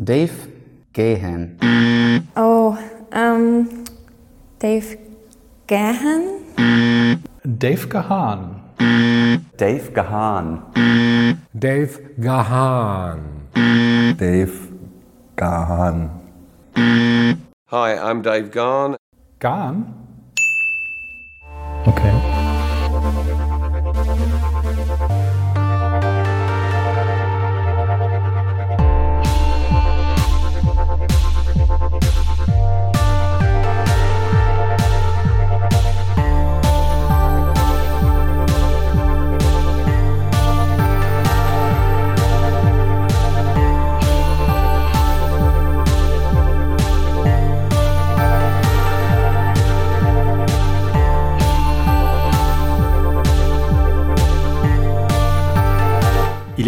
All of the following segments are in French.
Dave Gahan. Oh, um, Dave Gahan? Dave Gahan. Dave Gahan. Dave Gahan. Dave Gahan. Hi, I'm Dave Garn. Gahan?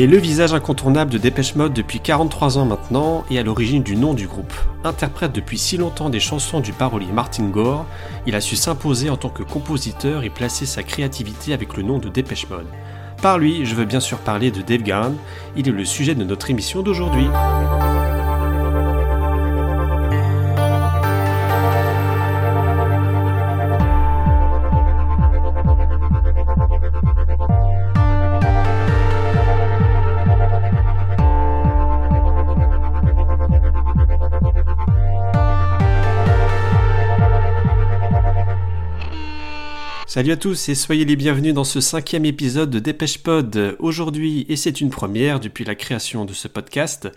Est le visage incontournable de Dépêche Mode depuis 43 ans maintenant et à l'origine du nom du groupe. Interprète depuis si longtemps des chansons du parolier Martin Gore, il a su s'imposer en tant que compositeur et placer sa créativité avec le nom de Dépêche Mode. Par lui, je veux bien sûr parler de Dave Gahan, il est le sujet de notre émission d'aujourd'hui. Salut à tous et soyez les bienvenus dans ce cinquième épisode de Dépêche Pod. Aujourd'hui, et c'est une première depuis la création de ce podcast,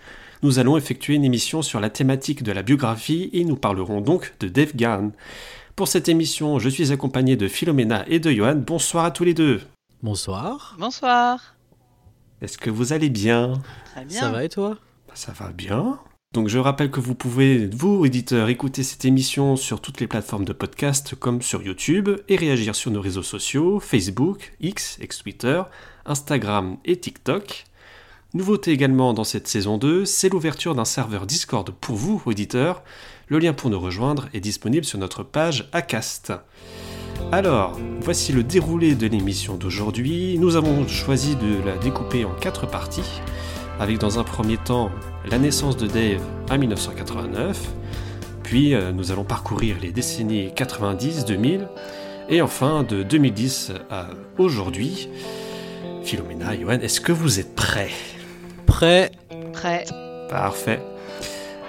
nous allons effectuer une émission sur la thématique de la biographie et nous parlerons donc de Dave Gahan. Pour cette émission, je suis accompagné de Philomena et de Johan. Bonsoir à tous les deux. Bonsoir. Bonsoir. Est-ce que vous allez bien? Très bien. Ça va et toi? Bah, Ça va bien. Donc je rappelle que vous pouvez, vous éditeurs, écouter cette émission sur toutes les plateformes de podcast comme sur YouTube et réagir sur nos réseaux sociaux, Facebook, X, ex-Twitter, Instagram et TikTok. Nouveauté également dans cette saison 2, c'est l'ouverture d'un serveur Discord pour vous, auditeurs. Le lien pour nous rejoindre est disponible sur notre page Acast. Alors, voici le déroulé de l'émission d'aujourd'hui. Nous avons choisi de la découper en quatre parties avec dans un premier temps la naissance de Dave en 1989, puis euh, nous allons parcourir les décennies 90, 2000, et enfin de 2010 à aujourd'hui. Philomena, Johan, est-ce que vous êtes prêts? Prêt Prêt. Parfait.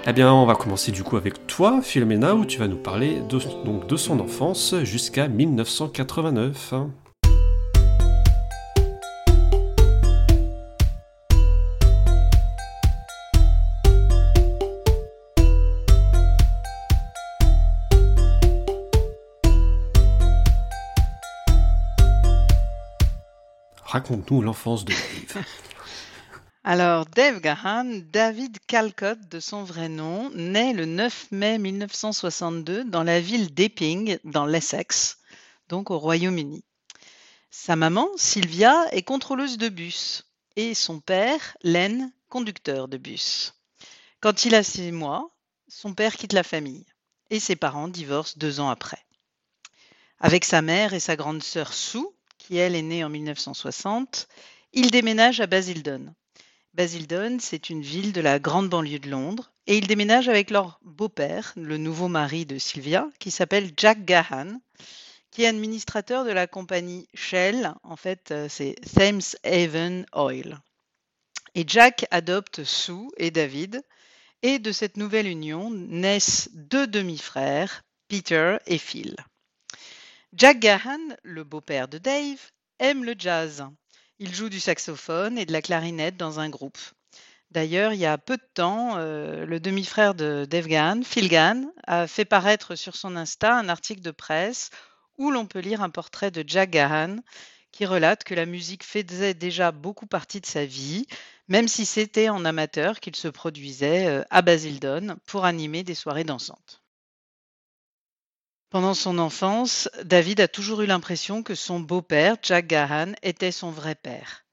Eh bien, on va commencer du coup avec toi, Philomena, où tu vas nous parler de, donc, de son enfance jusqu'à 1989. Raconte-nous l'enfance de Dave. Alors, Dave Gahan, David Calcott de son vrai nom, naît le 9 mai 1962 dans la ville d'Epping, dans l'Essex, donc au Royaume-Uni. Sa maman, Sylvia, est contrôleuse de bus et son père, Len, conducteur de bus. Quand il a six mois, son père quitte la famille et ses parents divorcent deux ans après. Avec sa mère et sa grande sœur Sue, qui elle est née en 1960, il déménage à Basildon. Basildon, c'est une ville de la grande banlieue de Londres, et ils déménagent avec leur beau-père, le nouveau mari de Sylvia, qui s'appelle Jack Gahan, qui est administrateur de la compagnie Shell, en fait euh, c'est Thames Haven Oil. Et Jack adopte Sue et David, et de cette nouvelle union naissent deux demi-frères, Peter et Phil. Jack Gahan, le beau-père de Dave, aime le jazz. Il joue du saxophone et de la clarinette dans un groupe. D'ailleurs, il y a peu de temps, euh, le demi-frère de Dave Gahan, Phil Gahan, a fait paraître sur son Insta un article de presse où l'on peut lire un portrait de Jack Gahan qui relate que la musique faisait déjà beaucoup partie de sa vie, même si c'était en amateur qu'il se produisait euh, à Basildon pour animer des soirées dansantes. Pendant son enfance, David a toujours eu l'impression que son beau-père, Jack Gahan, était son vrai père.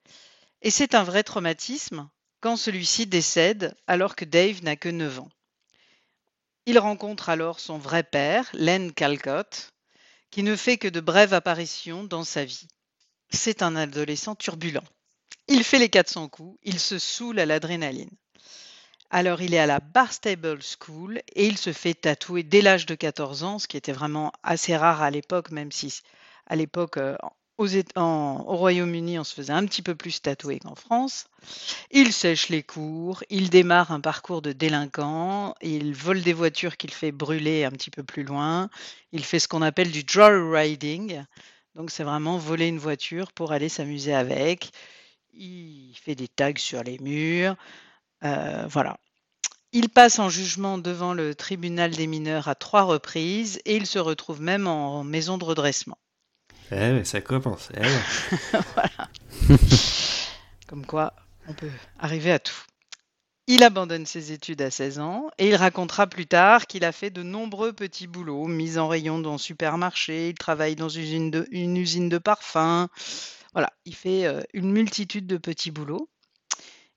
Et c'est un vrai traumatisme quand celui-ci décède alors que Dave n'a que 9 ans. Il rencontre alors son vrai père, Len Calcott, qui ne fait que de brèves apparitions dans sa vie. C'est un adolescent turbulent. Il fait les 400 coups, il se saoule à l'adrénaline. Alors, il est à la Barstable School et il se fait tatouer dès l'âge de 14 ans, ce qui était vraiment assez rare à l'époque, même si à l'époque, euh, au Royaume-Uni, on se faisait un petit peu plus tatouer qu'en France. Il sèche les cours, il démarre un parcours de délinquant, il vole des voitures qu'il fait brûler un petit peu plus loin, il fait ce qu'on appelle du joyriding. Donc, c'est vraiment voler une voiture pour aller s'amuser avec. Il fait des tags sur les murs. Euh, voilà. Il passe en jugement devant le tribunal des mineurs à trois reprises et il se retrouve même en maison de redressement. Eh ouais, ça commence. eh voilà. Comme quoi, on peut arriver à tout. Il abandonne ses études à 16 ans et il racontera plus tard qu'il a fait de nombreux petits boulots, mis en rayon dans supermarché, il travaille dans une usine de, une usine de parfum. Voilà, il fait euh, une multitude de petits boulots.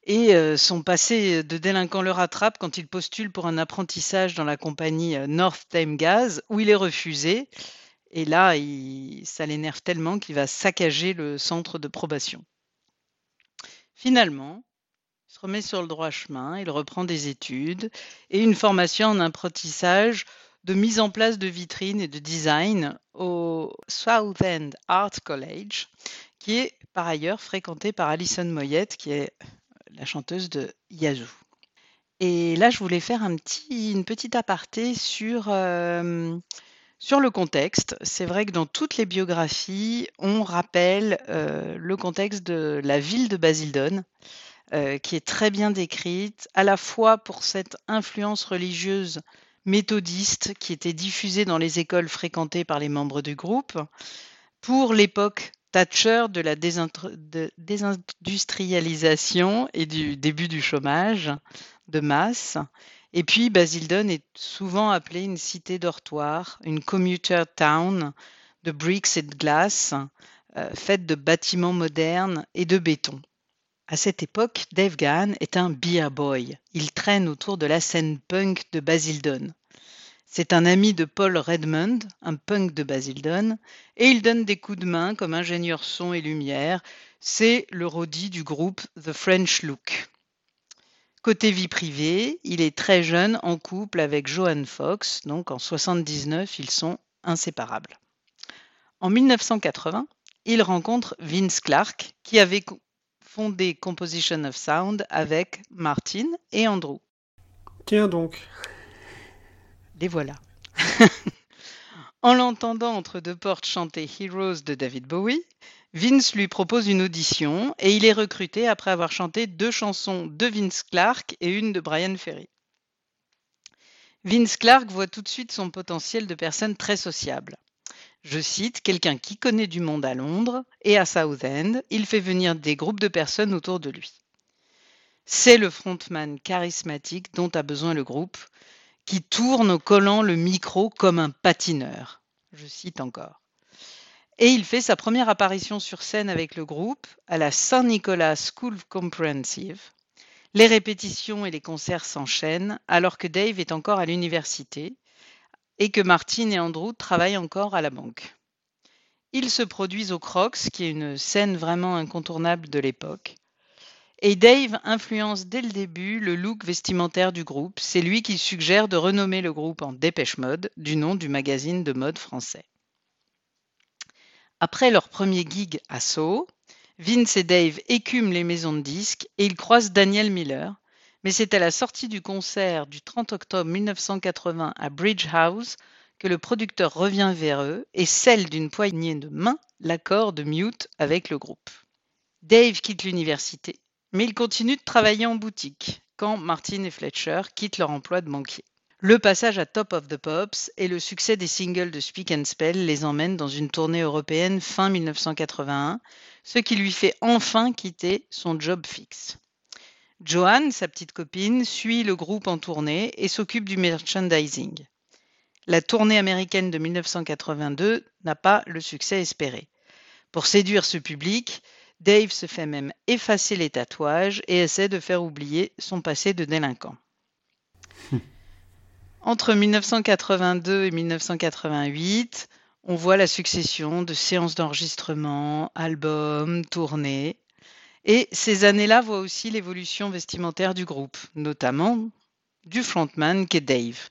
Et euh, son passé de délinquant le rattrape quand il postule pour un apprentissage dans la compagnie euh, North Thames Gas, où il est refusé. Et là, ça l'énerve tellement qu'il va saccager le centre de probation. Finalement, il se remet sur le droit chemin, il reprend des études et une formation en apprentissage de mise en place de vitrines et de design au Southend Art College, qui est par ailleurs fréquenté par Alison Moyette, qui est la chanteuse de Yazoo. Et là, je voulais faire un petit, une petite aparté sur, euh, sur le contexte. C'est vrai que dans toutes les biographies, on rappelle euh, le contexte de la ville de Basildon, euh, qui est très bien décrite, à la fois pour cette influence religieuse méthodiste qui était diffusée dans les écoles fréquentées par les membres du groupe, pour l'époque Thatcher de la désindustrialisation et du début du chômage de masse. Et puis Basildon est souvent appelée une cité dortoir, une commuter town de bricks et de glace, euh, faite de bâtiments modernes et de béton. À cette époque, Dave Gahan est un beer boy. Il traîne autour de la scène punk de Basildon. C'est un ami de Paul Redmond, un punk de Basildon, et il donne des coups de main comme ingénieur son et lumière. C'est le roadie du groupe The French Look. Côté vie privée, il est très jeune en couple avec Joan Fox, donc en 79, ils sont inséparables. En 1980, il rencontre Vince Clarke, qui avait fondé Composition of Sound avec Martin et Andrew. Tiens donc. Les voilà. en l'entendant entre deux portes chanter Heroes de David Bowie, Vince lui propose une audition et il est recruté après avoir chanté deux chansons de Vince Clarke et une de Brian Ferry. Vince Clarke voit tout de suite son potentiel de personne très sociable. Je cite, quelqu'un qui connaît du monde à Londres et à Southend, il fait venir des groupes de personnes autour de lui. C'est le frontman charismatique dont a besoin le groupe, qui tourne en collant le micro comme un patineur. Je cite encore. Et il fait sa première apparition sur scène avec le groupe à la Saint-Nicolas School Comprehensive. Les répétitions et les concerts s'enchaînent alors que Dave est encore à l'université et que Martin et Andrew travaillent encore à la banque. Ils se produisent au Crocs, qui est une scène vraiment incontournable de l'époque. Et Dave influence dès le début le look vestimentaire du groupe. C'est lui qui suggère de renommer le groupe en Dépêche Mode, du nom du magazine de mode français. Après leur premier gig à Soho, Vince et Dave écument les maisons de disques et ils croisent Daniel Miller. Mais c'est à la sortie du concert du 30 octobre 1980 à Bridge House que le producteur revient vers eux et scelle d'une poignée de main l'accord de Mute avec le groupe. Dave quitte l'université, mais il continue de travailler en boutique quand Martin et Fletcher quittent leur emploi de banquier. Le passage à Top of the Pops et le succès des singles de Speak and Spell les emmènent dans une tournée européenne fin 1981, ce qui lui fait enfin quitter son job fixe. Joanne, sa petite copine, suit le groupe en tournée et s'occupe du merchandising. La tournée américaine de 1982 n'a pas le succès espéré. Pour séduire ce public, Dave se fait même effacer les tatouages et essaie de faire oublier son passé de délinquant. Entre 1982 et 1988, on voit la succession de séances d'enregistrement, albums, tournées. Et ces années-là voient aussi l'évolution vestimentaire du groupe, notamment du frontman qu'est Dave.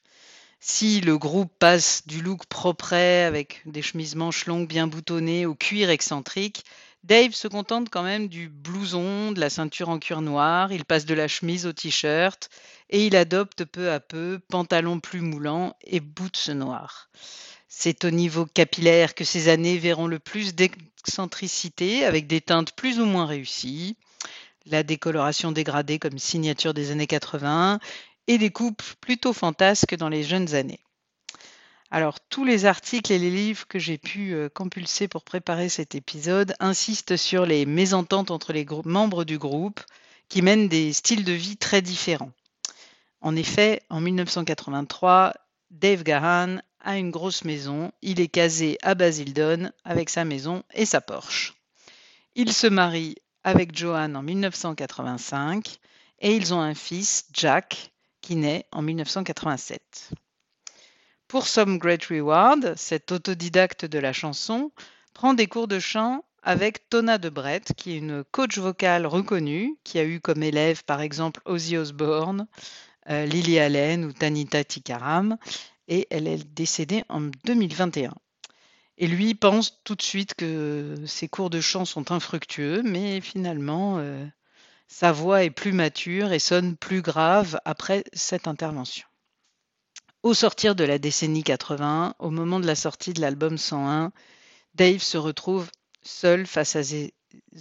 Si le groupe passe du look propre avec des chemises manches longues bien boutonnées au cuir excentrique, Dave se contente quand même du blouson, de la ceinture en cuir noir, il passe de la chemise au t-shirt et il adopte peu à peu pantalon plus moulant et boots noirs. C'est au niveau capillaire que ces années verront le plus d'excentricité avec des teintes plus ou moins réussies, la décoloration dégradée comme signature des années 80 et des coupes plutôt fantasques dans les jeunes années. Alors, tous les articles et les livres que j'ai pu euh, compulser pour préparer cet épisode insistent sur les mésententes entre les membres du groupe qui mènent des styles de vie très différents. En effet, en 1983, Dave Gahan a une grosse maison. Il est casé à Basildon avec sa maison et sa Porsche. Il se marie avec Joanne en 1985 et ils ont un fils, Jack, qui naît en 1987. Pour Some Great Reward, cet autodidacte de la chanson prend des cours de chant avec Tona Debret, qui est une coach vocale reconnue, qui a eu comme élève par exemple Ozzy Osbourne, euh, Lily Allen ou Tanita Tikaram, et elle est décédée en 2021. Et lui pense tout de suite que ses cours de chant sont infructueux, mais finalement, euh, sa voix est plus mature et sonne plus grave après cette intervention. Au sortir de la décennie 80, au moment de la sortie de l'album 101, Dave se retrouve seul face à ses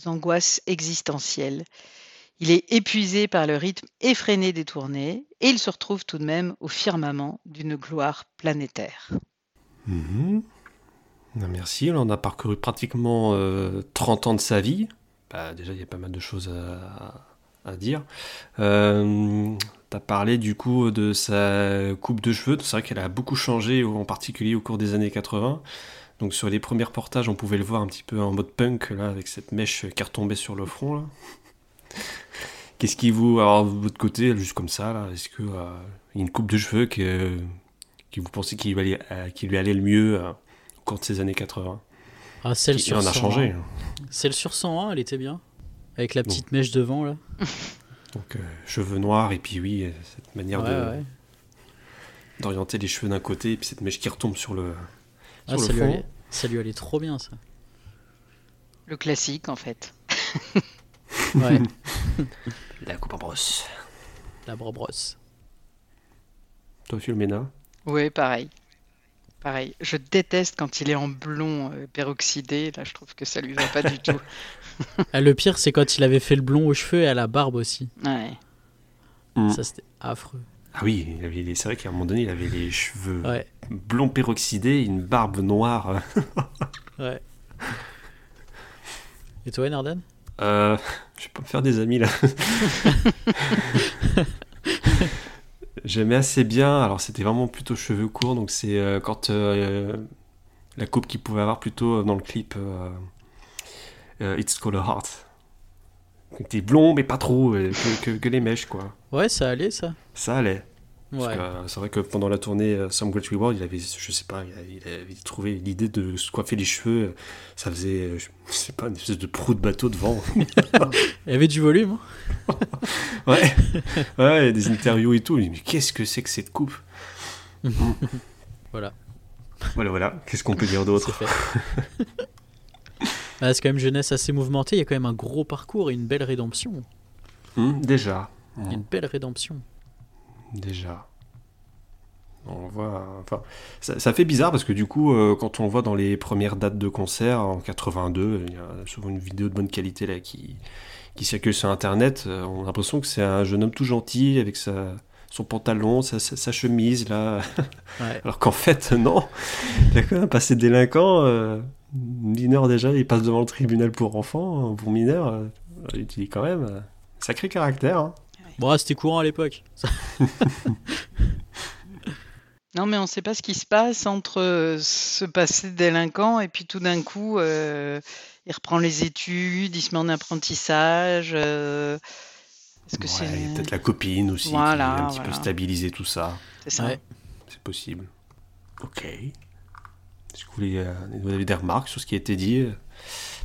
angoisses existentielles. Il est épuisé par le rythme effréné des tournées et il se retrouve tout de même au firmament d'une gloire planétaire. Mhm. Merci, on a parcouru pratiquement 30 euh, ans de sa vie. Bah, déjà, il y a pas mal de choses à, dire. Euh, tu as parlé du coup de sa coupe de cheveux. C'est vrai qu'elle a beaucoup changé, en particulier au cours des années 80. Donc sur les premiers reportages, on pouvait le voir un petit peu en mode punk, là, avec cette mèche qui retombait sur le front. Qu'est-ce qui vous, alors de votre côté, juste comme ça, là, est-ce qu'il euh, y a une coupe de cheveux que, vous pensez qui lui, allait, qui lui allait le mieux euh, au cours de ces années 80 ah, celle sur en a changé. Celle sur 101, elle était bien. Avec la petite mèche devant, là. Donc, euh, cheveux noirs, et puis oui, cette manière de d'orienter les cheveux d'un côté, et puis cette mèche qui retombe sur le, ah, ça, Lui allait, ça lui allait trop bien, ça. Le classique, en fait. ouais. la coupe en brosse. La brosse. Toi, Philomena? Oui, pareil. Pareil, je déteste quand il est en blond euh, peroxydé. Là, je trouve que ça lui va pas du tout. Ah, le pire, c'est quand il avait fait le blond aux cheveux et à la barbe aussi. Ouais. Mm. Ça, c'était affreux. Ah oui, c'est vrai qu'à un moment donné, il avait les cheveux blond peroxydés, une barbe noire. ouais. Et toi, Nardan? Euh, Je vais pas me faire des amis là. J'aimais assez bien, alors c'était vraiment plutôt cheveux courts, donc c'est euh, quand euh, la coupe qu'il pouvait avoir plutôt dans le clip euh, It's Called a Heart. T'es blond, mais pas trop, que, les mèches, quoi. Ouais, ça allait, ça. Ça allait. C'est vrai que pendant la tournée Some Great Reward, il avait, je sais pas, il avait, trouvé l'idée de se coiffer les cheveux. Ça faisait, je sais pas, une espèce de proue de bateau devant. il y avait du volume. Hein. ouais. ouais, des interviews et tout. Mais qu'est-ce que c'est que cette coupe Voilà. Voilà, voilà. Qu'est-ce qu'on peut dire d'autre C'est quand même jeunesse assez mouvementée. Il y a quand même un gros parcours et une belle rédemption. Hmm, déjà. Une belle rédemption. Déjà. On voit, enfin, ça, fait bizarre parce que du coup, euh, quand on voit dans les premières dates de concert en 82, il y a souvent une vidéo de bonne qualité là qui, qui circule sur Internet. Euh, on a l'impression que c'est un jeune homme tout gentil avec sa, son pantalon, sa, sa, chemise là. Alors qu'en fait, non. Il a quand même passé délinquant. Euh, mineur déjà, il passe devant le tribunal pour enfants, pour mineur. Euh, il dit quand même sacré caractère. Hein. Bon, c'était courant à l'époque. Non, mais on ne sait pas ce qui se passe entre euh, ce passé délinquant et puis tout d'un coup, euh, il reprend les études, il se met en apprentissage. Euh, est-ce que c'est peut-être la copine aussi qui a un petit peu stabilisé tout ça. C'est ça. C'est possible. Ok. Est-ce que vous, avez des remarques sur ce qui a été dit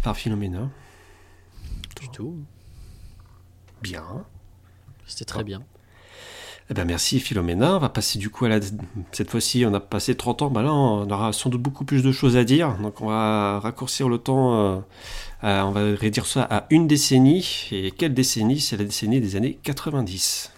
par Philomena Du tout. Bien. C'était très bien. Eh ben merci Philomena. On va passer du coup à la... Cette fois-ci, on a passé 30 ans. Bah là, on aura sans doute beaucoup plus de choses à dire. Donc on va raccourcir le temps. euh, à- on va réduire ça à une décennie. Et quelle décennie? C'est la décennie des années 90.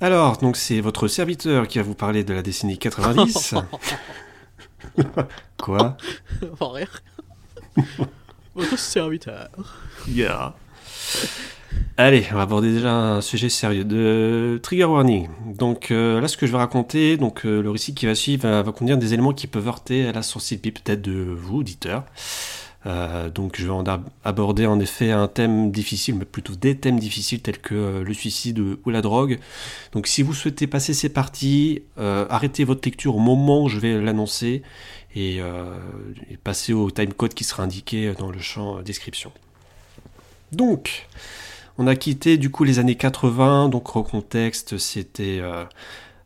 Alors, donc c'est votre serviteur qui va vous parler de la décennie 90. Quoi? Sans rire. Votre serviteur. Yeah. Allez, on va aborder déjà un sujet sérieux de trigger warning. Donc euh, là, ce que je vais raconter, donc euh, le récit qui va suivre va, va contenir des éléments qui peuvent heurter à la sensibilité peut-être de vous, auditeurs. Euh, donc je vais aborder en effet un thème difficile, mais plutôt des thèmes difficiles tels que euh, le suicide ou- la drogue. Donc si vous souhaitez passer ces parties, euh, arrêtez votre lecture au moment où je vais l'annoncer et, passez au timecode qui sera indiqué dans le champ description. Donc, on a quitté du coup les années 80, donc au contexte c'était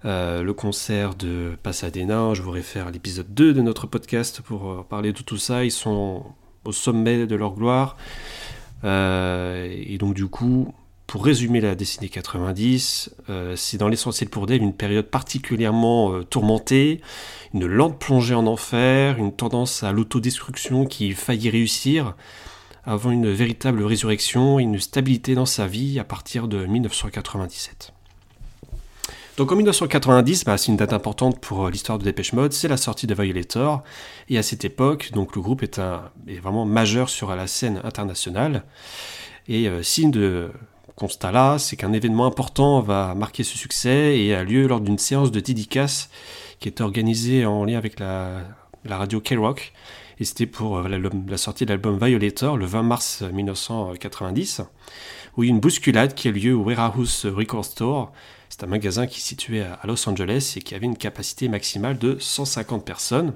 le concert de Pasadena, je vous réfère à l'épisode 2 de notre podcast pour parler de tout ça, ils sont au sommet de leur gloire, Euh, et donc du coup, pour résumer la décennie 90, euh, c'est dans l'essentiel pour Dave une période particulièrement euh, tourmentée, une lente plongée en enfer, une tendance à l'autodestruction qui faillit réussir, avant une véritable résurrection et une stabilité dans sa vie à partir de 1997. Donc en 1990, bah, c'est une date importante pour euh, l'histoire de Dépêche Mode, c'est la sortie de Violator, et à cette époque, donc le groupe est, un, est vraiment majeur sur la scène internationale, et euh, signe de constat là, c'est qu'un événement important va marquer ce succès et a lieu lors d'une séance de dédicace qui est organisée en lien avec la, radio K-Rock, et c'était pour euh, la sortie de l'album Violator le 20 mars 1990, où il y a une bousculade qui a lieu au Warehouse Record Store. C'est un magasin qui est situé à Los Angeles et qui avait une capacité maximale de 150 personnes.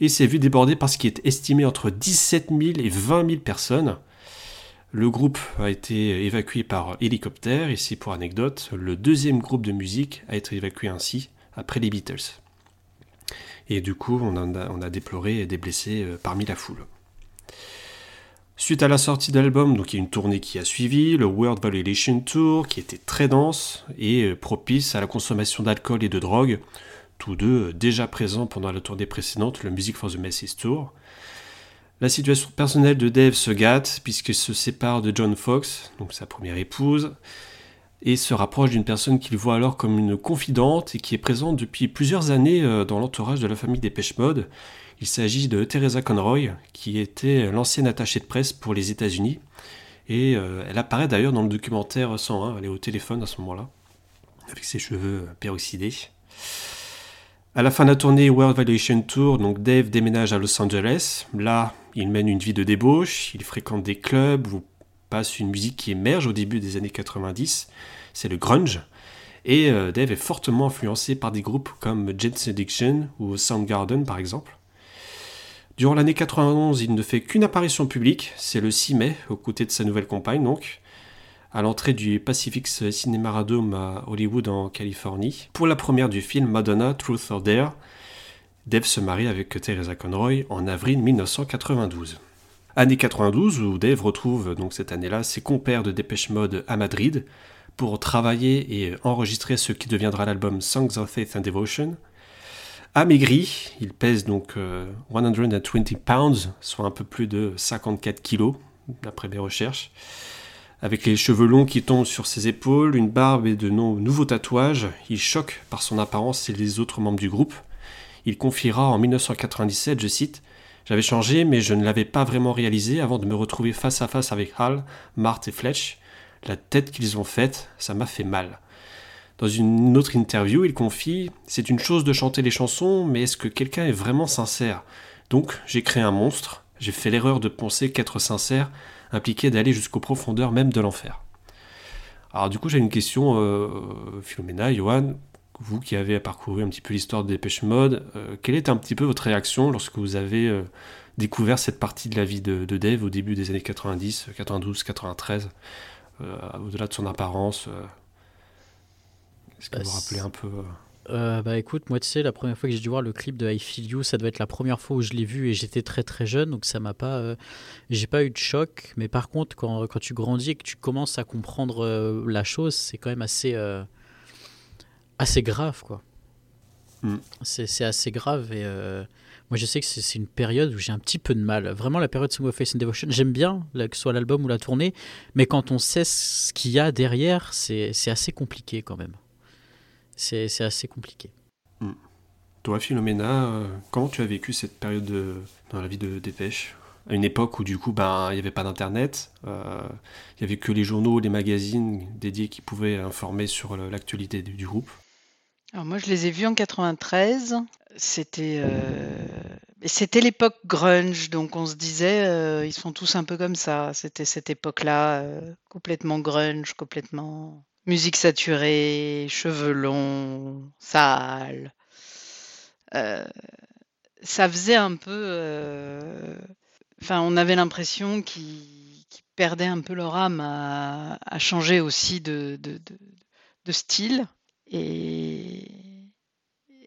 Et s'est vu déborder par ce qui est estimé entre 17 000 et 20 000 personnes. Le groupe a été évacué par hélicoptère c'est pour anecdote, le deuxième groupe de musique a été évacué ainsi après les Beatles. Et du coup, on, en a, on a déploré des blessés euh, parmi la foule. Suite à la sortie de l'album, il y a une tournée qui a suivi, le World Violation Tour, qui était très dense et euh, propice à la consommation d'alcool et de drogue, tous deux euh, déjà présents pendant la tournée précédente, le Music for the Masses Tour. La situation personnelle de Dave se gâte puisqu'il se sépare de John Fox, donc sa première épouse, et se rapproche d'une personne qu'il voit alors comme une confidente et qui est présente depuis plusieurs années euh, dans l'entourage de la famille Dépêche Mode. Il s'agit de Teresa Conroy, qui était l'ancienne attachée de presse pour les États-Unis. Et euh, elle apparaît d'ailleurs dans le documentaire 101, elle est au téléphone à ce moment-là, avec ses cheveux peroxydés. À la fin de la tournée World Violation Tour, donc Dave déménage à Los Angeles. Là, il mène une vie de débauche, il fréquente des clubs où passe une musique qui émerge au début des années 90, c'est le grunge. Et euh, Dave est fortement influencé par des groupes comme Jane's Addiction ou Soundgarden par exemple. Durant l'année 91, il ne fait qu'une apparition publique, c'est le 6 mai, aux côtés de sa nouvelle compagne donc, à l'entrée du Pacific Cinema à Hollywood en Californie. Pour la première du film Madonna Truth or Dare, Dave se marie avec Teresa Conroy en avril 1992. Année 92 où Dave retrouve donc cette année-là ses compères de Dépêche Mode à Madrid pour travailler et enregistrer ce qui deviendra l'album Songs of Faith and Devotion. Amaigri, il pèse donc euh, 120 pounds, soit un peu plus de 54 kilos, d'après mes recherches. Avec les cheveux longs qui tombent sur ses épaules, une barbe et de no- nouveaux tatouages, il choque par son apparence et les autres membres du groupe. Il confiera en 1997, je cite, J'avais changé, mais je ne l'avais pas vraiment réalisé avant de me retrouver face à face avec Hal, Marthe et Fletch. La tête qu'ils ont faite, ça m'a fait mal. Dans une autre interview, il confie C'est une chose de chanter les chansons, mais est-ce que quelqu'un est vraiment sincère? Donc, j'ai créé un monstre. J'ai fait l'erreur de penser qu'être sincère impliquait d'aller jusqu'aux profondeurs même de l'enfer. Alors, du coup, j'ai une question, euh, Philomena, Johan. Vous qui avez parcouru un petit peu l'histoire de Dépêche Mode, euh, quelle est un petit peu votre réaction lorsque vous avez euh, découvert cette partie de la vie de, de Dave au début des années 90, 92, 93, euh, au-delà de son apparence euh, Est-ce que Bah, vous vous rappelez un peu euh, Euh, bah écoute, moi tu sais, la première fois que j'ai dû voir le clip de I Feel You, ça doit être la première fois où je l'ai vu et j'étais très très jeune, donc ça m'a pas, euh, j'ai pas eu de choc. Mais par contre, quand, quand tu grandis et que tu commences à comprendre euh, la chose, c'est quand même assez, assez grave quoi. Mm. C'est assez grave et moi je sais que c'est une période où j'ai un petit peu de mal. Vraiment la période Song of Faith and Devotion, j'aime bien là, que ce soit l'album ou la tournée, mais quand on sait ce qu'il y a derrière, c'est assez compliqué quand même. C'est assez compliqué. Toi, Philomena, euh, comment tu as vécu cette période de- dans la vie de Dépêche À une époque où, du coup, ben, il n'y avait pas d'Internet, euh, il n'y avait que les journaux, les magazines dédiés qui pouvaient informer sur l'actualité du, du groupe? Alors moi, je les ai vus en 93. C'était euh, c'était l'époque grunge, donc on se disait euh, ils sont tous un peu comme ça. C'était cette époque-là, euh, complètement grunge, complètement musique saturée, cheveux longs, sales. Euh, ça faisait un peu, euh, enfin, on avait l'impression qu'ils perdaient un peu leur âme à, à changer aussi de, de, de, de style. Et,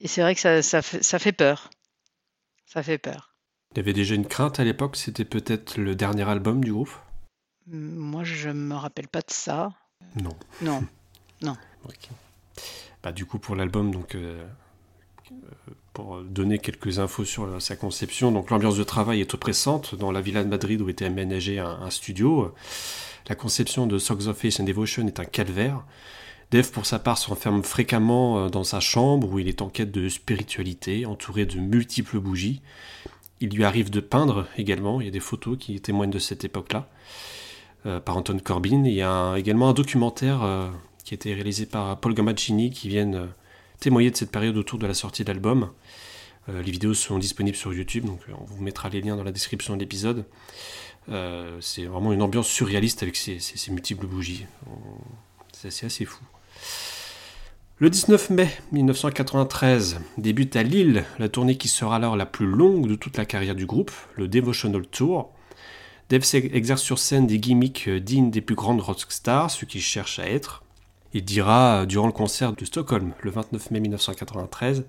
et c'est vrai que ça, ça, fait, ça fait peur. Ça fait peur. Il y avait déjà une crainte à l'époque, c'était peut-être le dernier album du groupe? Moi, je me rappelle pas de ça. Non. Non. Non. Bah, du coup, pour l'album, donc, euh, euh, pour donner quelques infos sur euh, sa conception, donc l'ambiance de travail est oppressante dans la villa de Madrid où était aménagé un, un studio. La conception de Songs of Faith and Devotion est un calvaire. Dave, pour sa part, s'enferme fréquemment euh, dans sa chambre où il est en quête de spiritualité, entouré de multiples bougies. Il lui arrive de peindre également, il y a des photos qui témoignent de cette époque-là, euh, par Anton Corbin. Il y a également un documentaire euh, qui a été réalisé par Paul Gamaccini qui viennent euh, témoigner de cette période autour de la sortie de l'album. Euh, les vidéos sont disponibles sur YouTube, donc euh, on vous mettra les liens dans la description de l'épisode. Euh, c'est vraiment une ambiance surréaliste avec ces, ces- ces multiples bougies. C'est assez, assez fou. Le 19 mai 1993 débute à Lille la tournée qui sera alors la plus longue de toute la carrière du groupe, le Devotional Tour. Dave exerce sur scène des gimmicks euh, dignes des plus grandes rockstars, ce qu'il cherche à être. Il dira euh, durant le concert de Stockholm le 29 mai 1993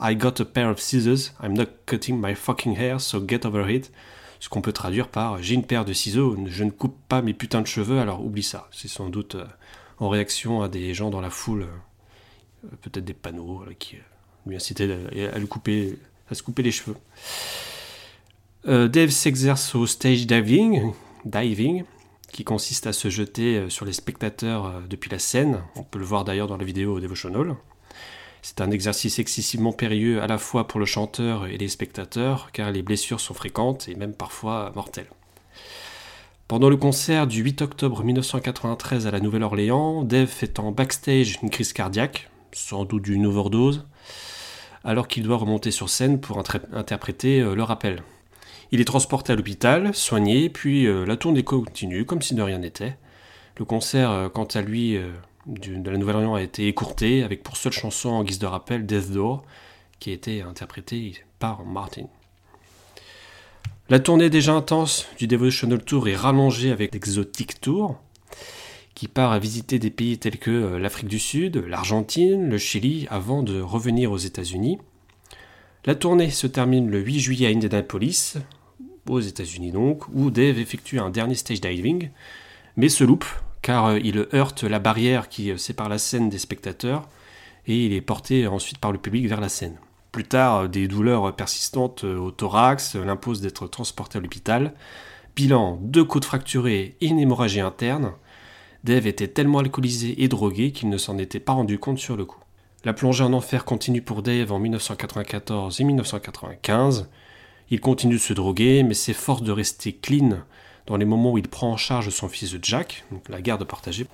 I got a pair of scissors, I'm not cutting my fucking hair, so get over it. Ce qu'on peut traduire par J'ai une paire de ciseaux, je ne coupe pas mes putains de cheveux, alors oublie ça. C'est sans doute euh, en réaction à des gens dans la foule, euh, peut-être des panneaux euh, qui euh, lui incitaient à se couper les cheveux. Euh, Dave s'exerce au stage diving, diving, qui consiste à se jeter euh, sur les spectateurs euh, depuis la scène. On peut le voir d'ailleurs dans la vidéo Devotional. C'est un exercice excessivement périlleux à la fois pour le chanteur et les spectateurs, car les blessures sont fréquentes et même parfois mortelles. Pendant le concert du 8 octobre 1993 à la Nouvelle-Orléans, Dave fait en backstage une crise cardiaque, sans doute d'une overdose, alors qu'il doit remonter sur scène pour interpréter le rappel. Il est transporté à l'hôpital, soigné, puis euh, la tournée continue comme si de rien n'était. Le concert, euh, quant à lui, euh, de la Nouvelle-Orléans a été écourté, avec pour seule chanson en guise de rappel Death Door, qui a été interprétée par Martin. La tournée déjà intense du Devotional Tour est rallongée avec l'Exotic Tour, qui part à visiter des pays tels que l'Afrique du Sud, l'Argentine, le Chili, avant de revenir aux États-Unis. La tournée se termine le 8 juillet à Indianapolis, aux États-Unis donc, où Dave effectue un dernier stage diving, mais se loupe car euh, il heurte la barrière qui euh, sépare la scène des spectateurs et il est porté ensuite par le public vers la scène. Plus tard, euh, des douleurs persistantes au thorax l'imposent d'être transporté à l'hôpital. Bilan deux côtes fracturées et une hémorragie interne. Dave était tellement alcoolisé et drogué qu'il ne s'en était pas rendu compte sur le coup. La plongée en enfer continue pour Dave en 1994 et 1995. Il continue de se droguer, mais s'efforce de rester clean dans les moments où il prend en charge son fils Jack, donc la garde partagée.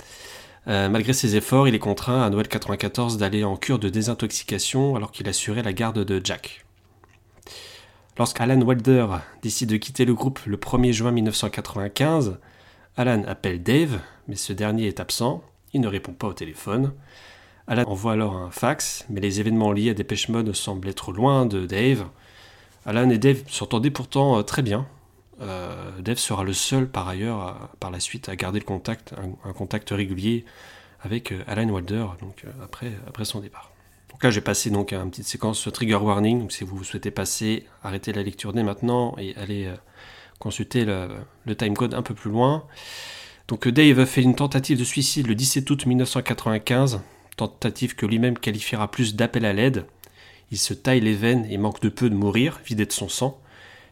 Euh, malgré ses efforts, il est contraint à Noël 94 d'aller en cure de désintoxication alors qu'il assurait la garde de Jack. Lorsqu'Alan Wilder décide de quitter le groupe le 1er juin 1995, Alan appelle Dave, mais ce dernier est absent, il ne répond pas au téléphone. Alan envoie alors un fax, mais les événements liés à Dépêche Mode semblent être loin de Dave. Alan et Dave s'entendaient pourtant euh, très bien. Euh, Dave sera le seul par ailleurs par la suite à garder le contact, un, contact régulier avec euh, Alan Wilder après, son départ. Donc là j'ai passé donc à une petite séquence trigger warning, donc si vous souhaitez passer, arrêtez la lecture dès maintenant et allez consulter le, le timecode un peu plus loin. Donc Dave fait une tentative de suicide le 17 août 1995, tentative que lui-même qualifiera plus d'appel à l'aide. Il se taille les veines et manque de peu de mourir, vidé de son sang.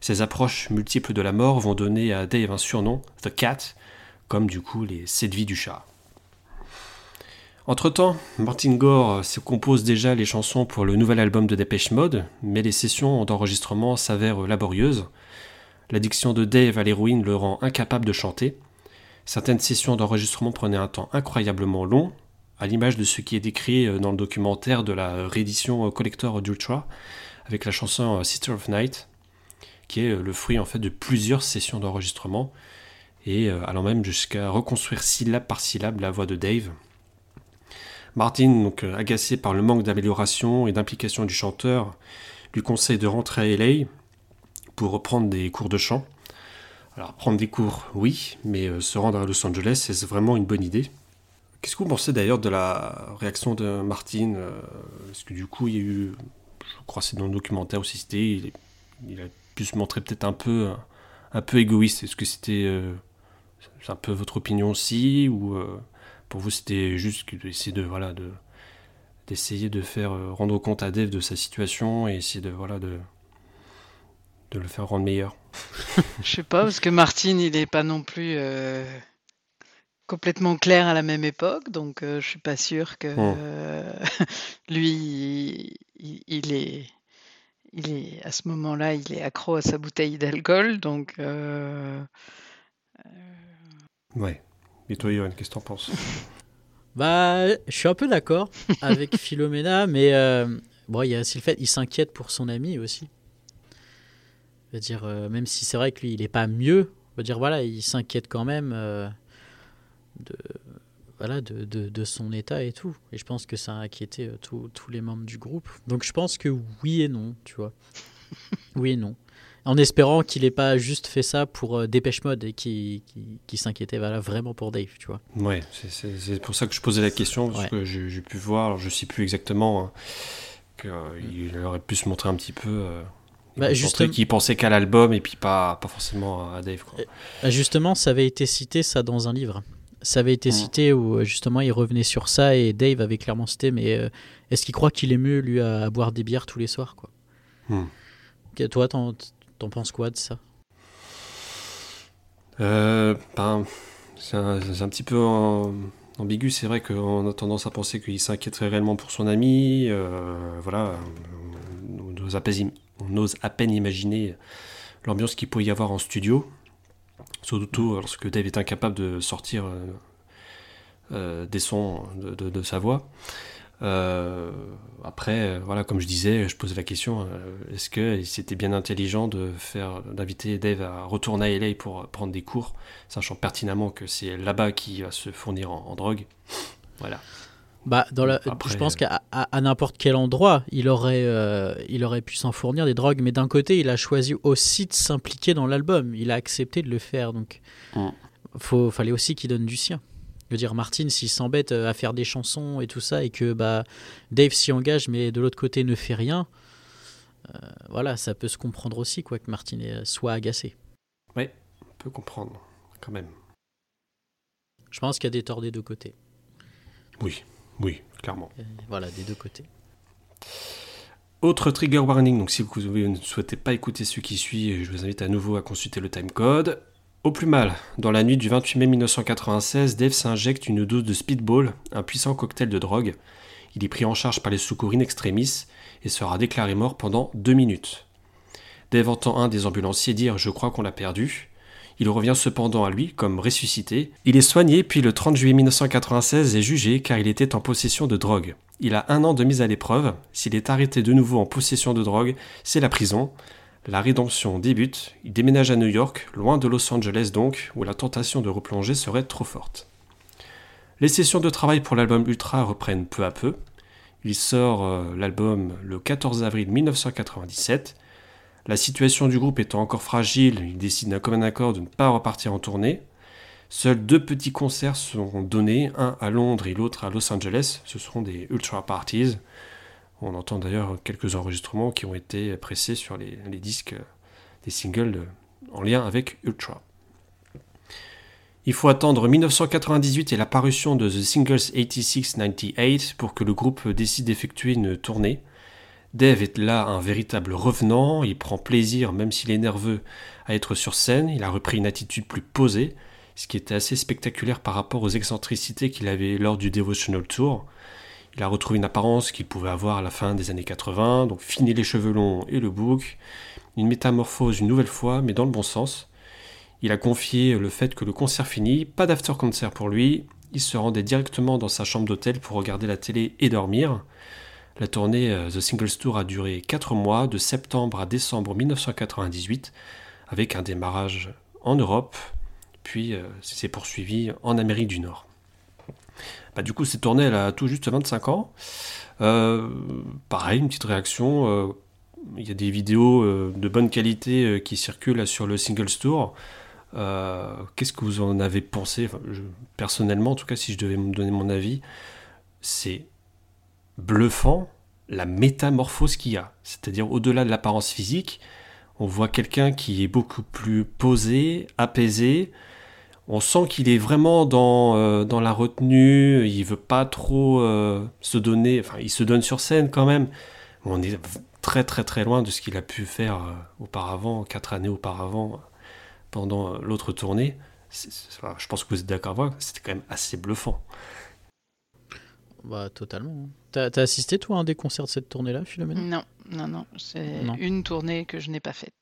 Ces approches multiples de la mort vont donner à Dave un surnom, The Cat, comme du coup les sept vies du chat. Entre-temps, Martin Gore se compose déjà les chansons pour le nouvel album de Dépêche Mode, mais les sessions d'enregistrement s'avèrent laborieuses. L'addiction de Dave à l'héroïne le rend incapable de chanter. Certaines sessions d'enregistrement prenaient un temps incroyablement long, à l'image de ce qui est décrit euh, dans le documentaire de la réédition euh, collector d'Ultra, avec la chanson euh, Sister of Night, qui est le fruit en fait de plusieurs sessions d'enregistrement, et allant même jusqu'à reconstruire syllabe par syllabe la voix de Dave. Martin, donc agacé par le manque d'amélioration et d'implication du chanteur, lui conseille de rentrer à LA pour reprendre des cours de chant. Alors prendre des cours, oui, mais se rendre à Los Angeles, c'est vraiment une bonne idée? Qu'est-ce que vous pensez d'ailleurs de la réaction de Martin euh, Parce que du coup, il y a eu, je crois c'est dans le documentaire aussi, c'était, il, a pu se montrer peut-être un peu, un peu égoïste. Est-ce que c'était euh, un peu votre opinion aussi ou euh, pour vous c'était juste d'essayer de voilà de d'essayer de faire rendre compte à Dave de sa situation et essayer de voilà de le faire rendre meilleur? Je sais pas, parce que Martin, il est pas non plus complètement clair à la même époque, donc euh, je suis pas sûr que Hmm. euh, lui, il, il est, il est à ce moment-là, il est accro à sa bouteille d'alcool, donc euh, Ouais. Et toi, Yoann, qu'est-ce que t'en penses? Bah, je suis un peu d'accord avec Philomena, mais euh, bon, il y a aussi le fait, il s'inquiète pour son ami aussi. Je veux dire, euh, même si c'est vrai que lui, il est pas mieux, on va dire voilà, il s'inquiète quand même euh, de voilà de, de, de son état et tout. Et je pense que ça a inquiété euh, tous tous les membres du groupe. Donc je pense que oui et non, tu vois. oui et non. En espérant qu'il ait pas juste fait ça pour euh, Dépêche Mode et qu'il qu'il- qu'il s'inquiétait voilà, vraiment pour Dave, tu vois. Ouais, c'est- pour ça que je posais la question, parce Ouais. que j'ai pu voir, alors je sais plus exactement, qu'il aurait pu se montrer un petit peu. euh, Bah, justement- qu'il pensait qu'à l'album et puis pas, pas forcément à Dave. Quoi. Ah, Justement, ça avait été cité ça dans un livre. Ça avait été cité où euh, justement il revenait sur ça et Dave avait clairement cité mais euh, est-ce qu'il croit qu'il est mieux lui à, à boire des bières tous les soirs quoi Mm. Ok, Toi, t'en, t'en penses quoi de ça? Euh, ben, c'est un, c'est un petit peu en- ambigu. C'est vrai qu'on a tendance à penser qu'il s'inquiéterait réellement pour son ami. euh, voilà, on ose, à peine, on ose à peine imaginer l'ambiance qu'il peut y avoir en studio. Surtout lorsque Dave est incapable de sortir euh, euh, des sons de, sa voix. Euh, après, voilà, comme je disais, je posais la question est-ce que c'était bien intelligent de faire, d'inviter Dave à retourner à LA pour prendre des cours, sachant pertinemment que c'est là-bas qu'il va se fournir en, en drogue? Voilà. Bah, dans la, Après, je pense euh, qu'à à, à n'importe quel endroit, il aurait, euh, il aurait pu s'en fournir des drogues, mais d'un côté, il a choisi aussi de s'impliquer dans l'album. Il a accepté de le faire, donc Mm. faut, fallait aussi qu'il donne du sien. Je veux dire, Martin, s'il s'embête euh, à faire des chansons et tout ça, et que bah, Dave s'y engage, mais de l'autre côté ne fait rien, euh, voilà, ça peut se comprendre aussi, quoi, que Martin soit agacé. On peut comprendre, quand même. Je pense qu'il y a des torts des deux côtés. Oui, oui, clairement. Voilà, des deux côtés. Autre trigger warning, donc si vous ne souhaitez pas écouter ce qui suit, je vous invite à nouveau à consulter le timecode. Au plus mal, dans la nuit du 28 mai 1996, Dave s'injecte une dose de speedball, un puissant cocktail de drogue. Il est pris en charge par les secours in extremis et sera déclaré mort pendant deux minutes. Dave entend un des ambulanciers dire Je crois qu'on l'a perdu. Il revient cependant à lui comme ressuscité. Il est soigné puis le 30 juillet 1996 est jugé car il était en possession de drogue. Il a un an de mise à l'épreuve. S'il est arrêté de nouveau en possession de drogue, c'est la prison. La rédemption débute. Il déménage à New York, loin de Los Angeles donc, où la tentation de replonger serait trop forte. Les sessions de travail pour l'album Ultra reprennent peu à peu. Il sort euh, l'album le 14 avril 1997. La situation du groupe étant encore fragile, ils décident d'un commun accord de ne pas repartir en tournée. Seuls deux petits concerts seront donnés, un à Londres et l'autre à Los Angeles. Ce seront des ultra parties. On entend d'ailleurs quelques enregistrements qui ont été pressés sur les, disques des singles de- en lien avec Ultra. Il faut attendre 1998 et la parution de The Singles 86-98 pour que le groupe décide d'effectuer une tournée. Dave est là un véritable revenant, il prend plaisir, même s'il est nerveux, à être sur scène, il a repris une attitude plus posée, ce qui était assez spectaculaire par rapport aux excentricités qu'il avait lors du Devotional Tour. Il a retrouvé une apparence qu'il pouvait avoir à la fin des années 80, donc fini les cheveux longs et le bouc, une métamorphose une nouvelle fois, mais dans le bon sens. Il a confié le fait que le concert fini, pas d'after-concert pour lui, il se rendait directement dans sa chambre d'hôtel pour regarder la télé et dormir. La tournée euh, The Singles Tour a duré 4 mois, de septembre à décembre 1998, avec un démarrage en Europe, puis euh, s'est poursuivi en Amérique du Nord. Bah, du coup, cette tournée, elle a tout juste 25 ans. Euh, pareil, une petite réaction. il y a des vidéos de bonne qualité qui circulent sur le Singles Tour. Qu'est-ce que vous en avez pensé? Personnellement, en tout cas, si je devais me donner mon avis, c'est bluffant la métamorphose qu'il y a. C'est-à-dire, au-delà de l'apparence physique, on voit quelqu'un qui est beaucoup plus posé, apaisé. On sent qu'il est vraiment dans, euh, dans la retenue, il veut pas trop euh, se donner, enfin il se donne sur scène quand même. On est très très très loin de ce qu'il a pu faire euh, auparavant, quatre années auparavant, pendant l'autre tournée. Je pense que vous êtes d'accord avec moi, c'était quand même assez bluffant. Bah, totalement. T'as t'as assisté, toi, à un des concerts de cette tournée-là, Philomène? Non, non, non. C'est une tournée que je n'ai pas faite.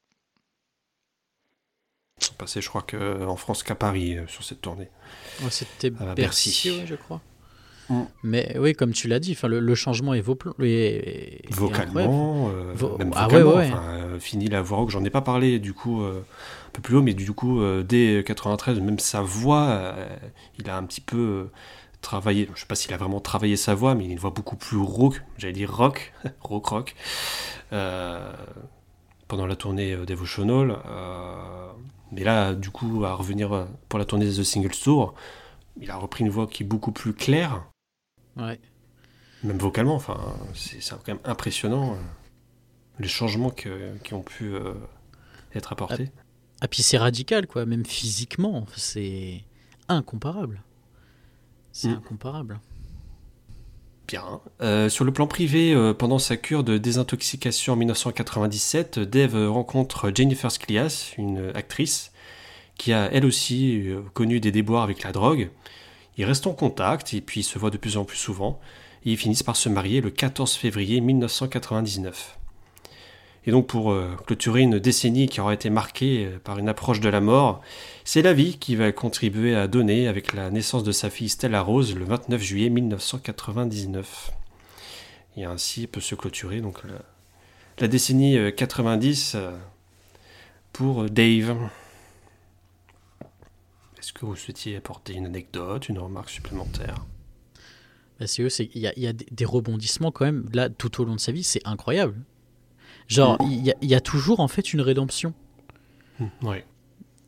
Passé, je crois qu'en France qu'à Paris euh, sur cette tournée. Ouais, C'était À Bercy, Bercy. ouais, je crois. Mm. Mais oui, comme tu l'as dit, enfin, le, le changement est, vopl- est- est incroyable. vocalement, euh, Vo- même Ah vocalement, ouais, ouais. enfin, euh, fini la voix rock, j'en ai pas parlé du coup euh, un peu plus haut, mais du coup euh, dès 93, même sa voix, euh, il a un petit peu euh, travaillé, je sais pas s'il a vraiment travaillé sa voix, mais il a une voix beaucoup plus rock, j'allais dire rock, rock rock, euh, pendant la tournée euh, Devotional. euh, mais là, du coup, à revenir euh, pour la tournée The Single Tour, il a repris une voix qui est beaucoup plus claire, Ouais. même vocalement, enfin, c'est quand même impressionnant les changements que- qui ont pu euh, être apportés. Ah, puis c'est radical, quoi, même physiquement. C'est incomparable. C'est Mm. incomparable. Bien. Euh, sur le plan privé, euh, pendant sa cure de désintoxication en 1997, Dave rencontre Jennifer Sclias, une actrice, qui a elle aussi euh, connu des déboires avec la drogue. Ils restent en contact et puis ils se voient de plus en plus souvent. Et ils finissent par se marier le 14 février 1999. Et donc pour euh, clôturer une décennie qui aura été marquée euh, par une approche de la mort, c'est la vie qui va contribuer à donner avec la naissance de sa fille Stella Rose le 29 juillet 1999. Et ainsi peut se clôturer donc la, la décennie euh, 90 euh, pour Dave. Est-ce que vous souhaitiez apporter une anecdote, une remarque supplémentaire? C'est il y a, des rebondissements quand même, là, tout au long de sa vie, c'est incroyable. Genre, il y, a, il y a toujours en fait une rédemption. Oui.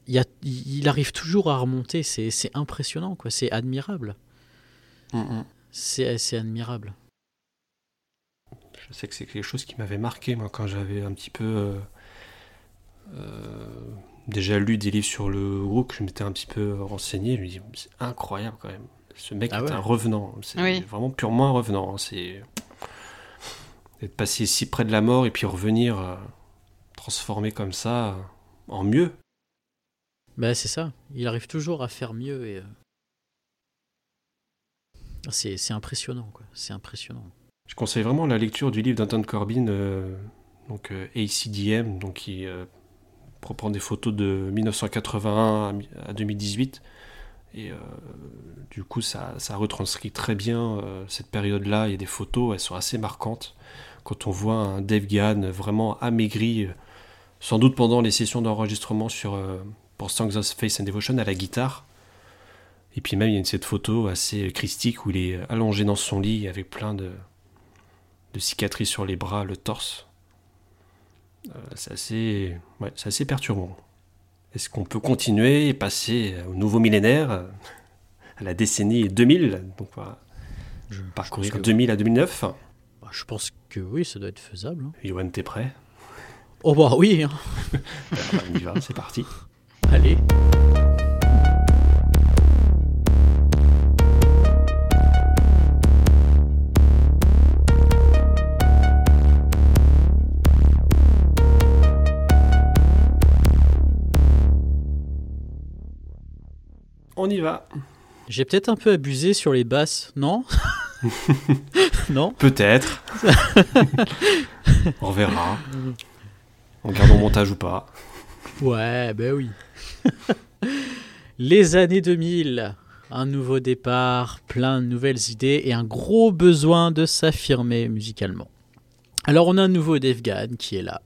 Il, y a, il il arrive toujours à remonter, c'est c'est impressionnant, quoi. C'est admirable. C'est c'est admirable. Je sais que c'est quelque chose qui m'avait marqué moi quand j'avais un petit peu euh, euh, déjà lu des livres sur le groupe, je m'étais un petit peu renseigné, je me dis c'est incroyable quand même. Ce mec Ah est ouais. un revenant, c'est Oui. vraiment purement un revenant. hein. C'est d'être passé si près de la mort et puis revenir euh, transformé comme ça euh, en mieux. Bah, c'est ça. Il arrive toujours à faire mieux et. euh, C'est c'est impressionnant, quoi. C'est impressionnant. Je conseille vraiment la lecture du livre d'Anton Corbin, euh, donc ACDM, donc qui reprend des photos de 1981 à mi- à 2018. Et euh, du coup, ça, ça retranscrit très bien euh, cette période-là. Il y a des photos, elles sont assez marquantes. Quand on voit un Dave Gahan vraiment amaigri, euh, sans doute pendant les sessions d'enregistrement sur, euh, pour Songs of Faith and Devotion à la guitare. Et puis même, il y a une, cette photo assez christique où il est allongé dans son lit avec plein de, de cicatrices sur les bras, le torse. Euh, c'est assez, ouais, c'est assez perturbant. Est-ce qu'on peut continuer et passer au nouveau millénaire, euh, à la décennie 2000 Donc, Je, parcourir je pense que- 2000 à 2009 bah, je pense que oui, ça doit être faisable. hein. Yoann, t'es prêt? Oh bah oui, hein. On y va, c'est parti. allez. On y va. J'ai peut-être un peu abusé sur les basses, non? Non Peut-être. On verra. On garde en montage ou pas. Ouais, ben oui. Les années 2000, un nouveau départ, plein de nouvelles idées et un gros besoin de s'affirmer musicalement. Alors on a un nouveau Dave Gahan qui est là.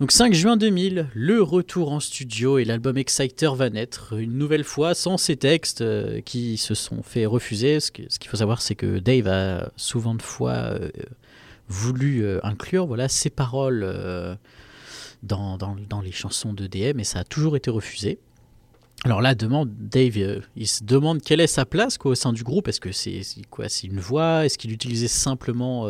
Donc 5 juin 2000, le retour en studio et l'album Exciter va naître, une nouvelle fois sans ses textes euh, qui se sont fait refuser. Ce qu'il faut savoir, c'est que Dave a souvent de fois euh, voulu euh, inclure voilà, ses paroles dans, les chansons de DM et ça a toujours été refusé. Alors là, demande, Dave, il se demande quelle est sa place au sein du groupe. Est-ce que c'est quoi? C'est une voix? Est-ce qu'il l'utilisait simplement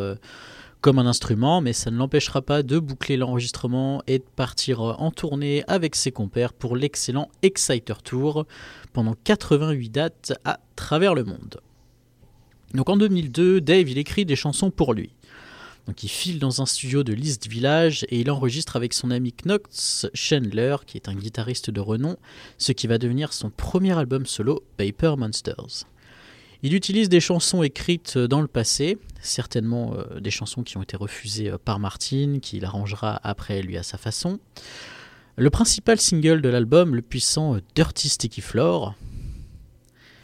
comme un instrument Mais ça ne l'empêchera pas de boucler l'enregistrement et de partir euh, en tournée avec ses compères pour l'excellent Exciter Tour pendant 88 dates à travers le monde. Donc en 2002, Dave, il écrit des chansons pour lui. Donc il file dans un studio de l'East Village et il enregistre avec son ami Knox Chandler, qui est un guitariste de renom, ce qui va devenir son premier album solo, Paper Monsters. Il utilise des chansons écrites dans le passé, certainement euh, des chansons qui ont été refusées euh, par Martin, qu'il arrangera après lui à sa façon. Le principal single de l'album, le puissant euh, Dirty Sticky Floor,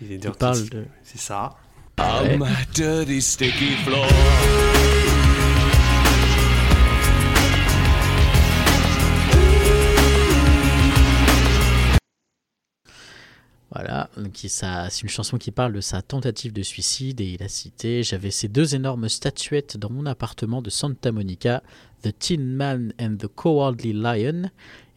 Il est dirty. parle de... C'est ça. Ouais. dirty sticky floor. Voilà, donc c'est une chanson qui parle de sa tentative de suicide et il a cité J'avais ces deux énormes statuettes dans mon appartement de Santa Monica, The Tin Man and the Cowardly Lion.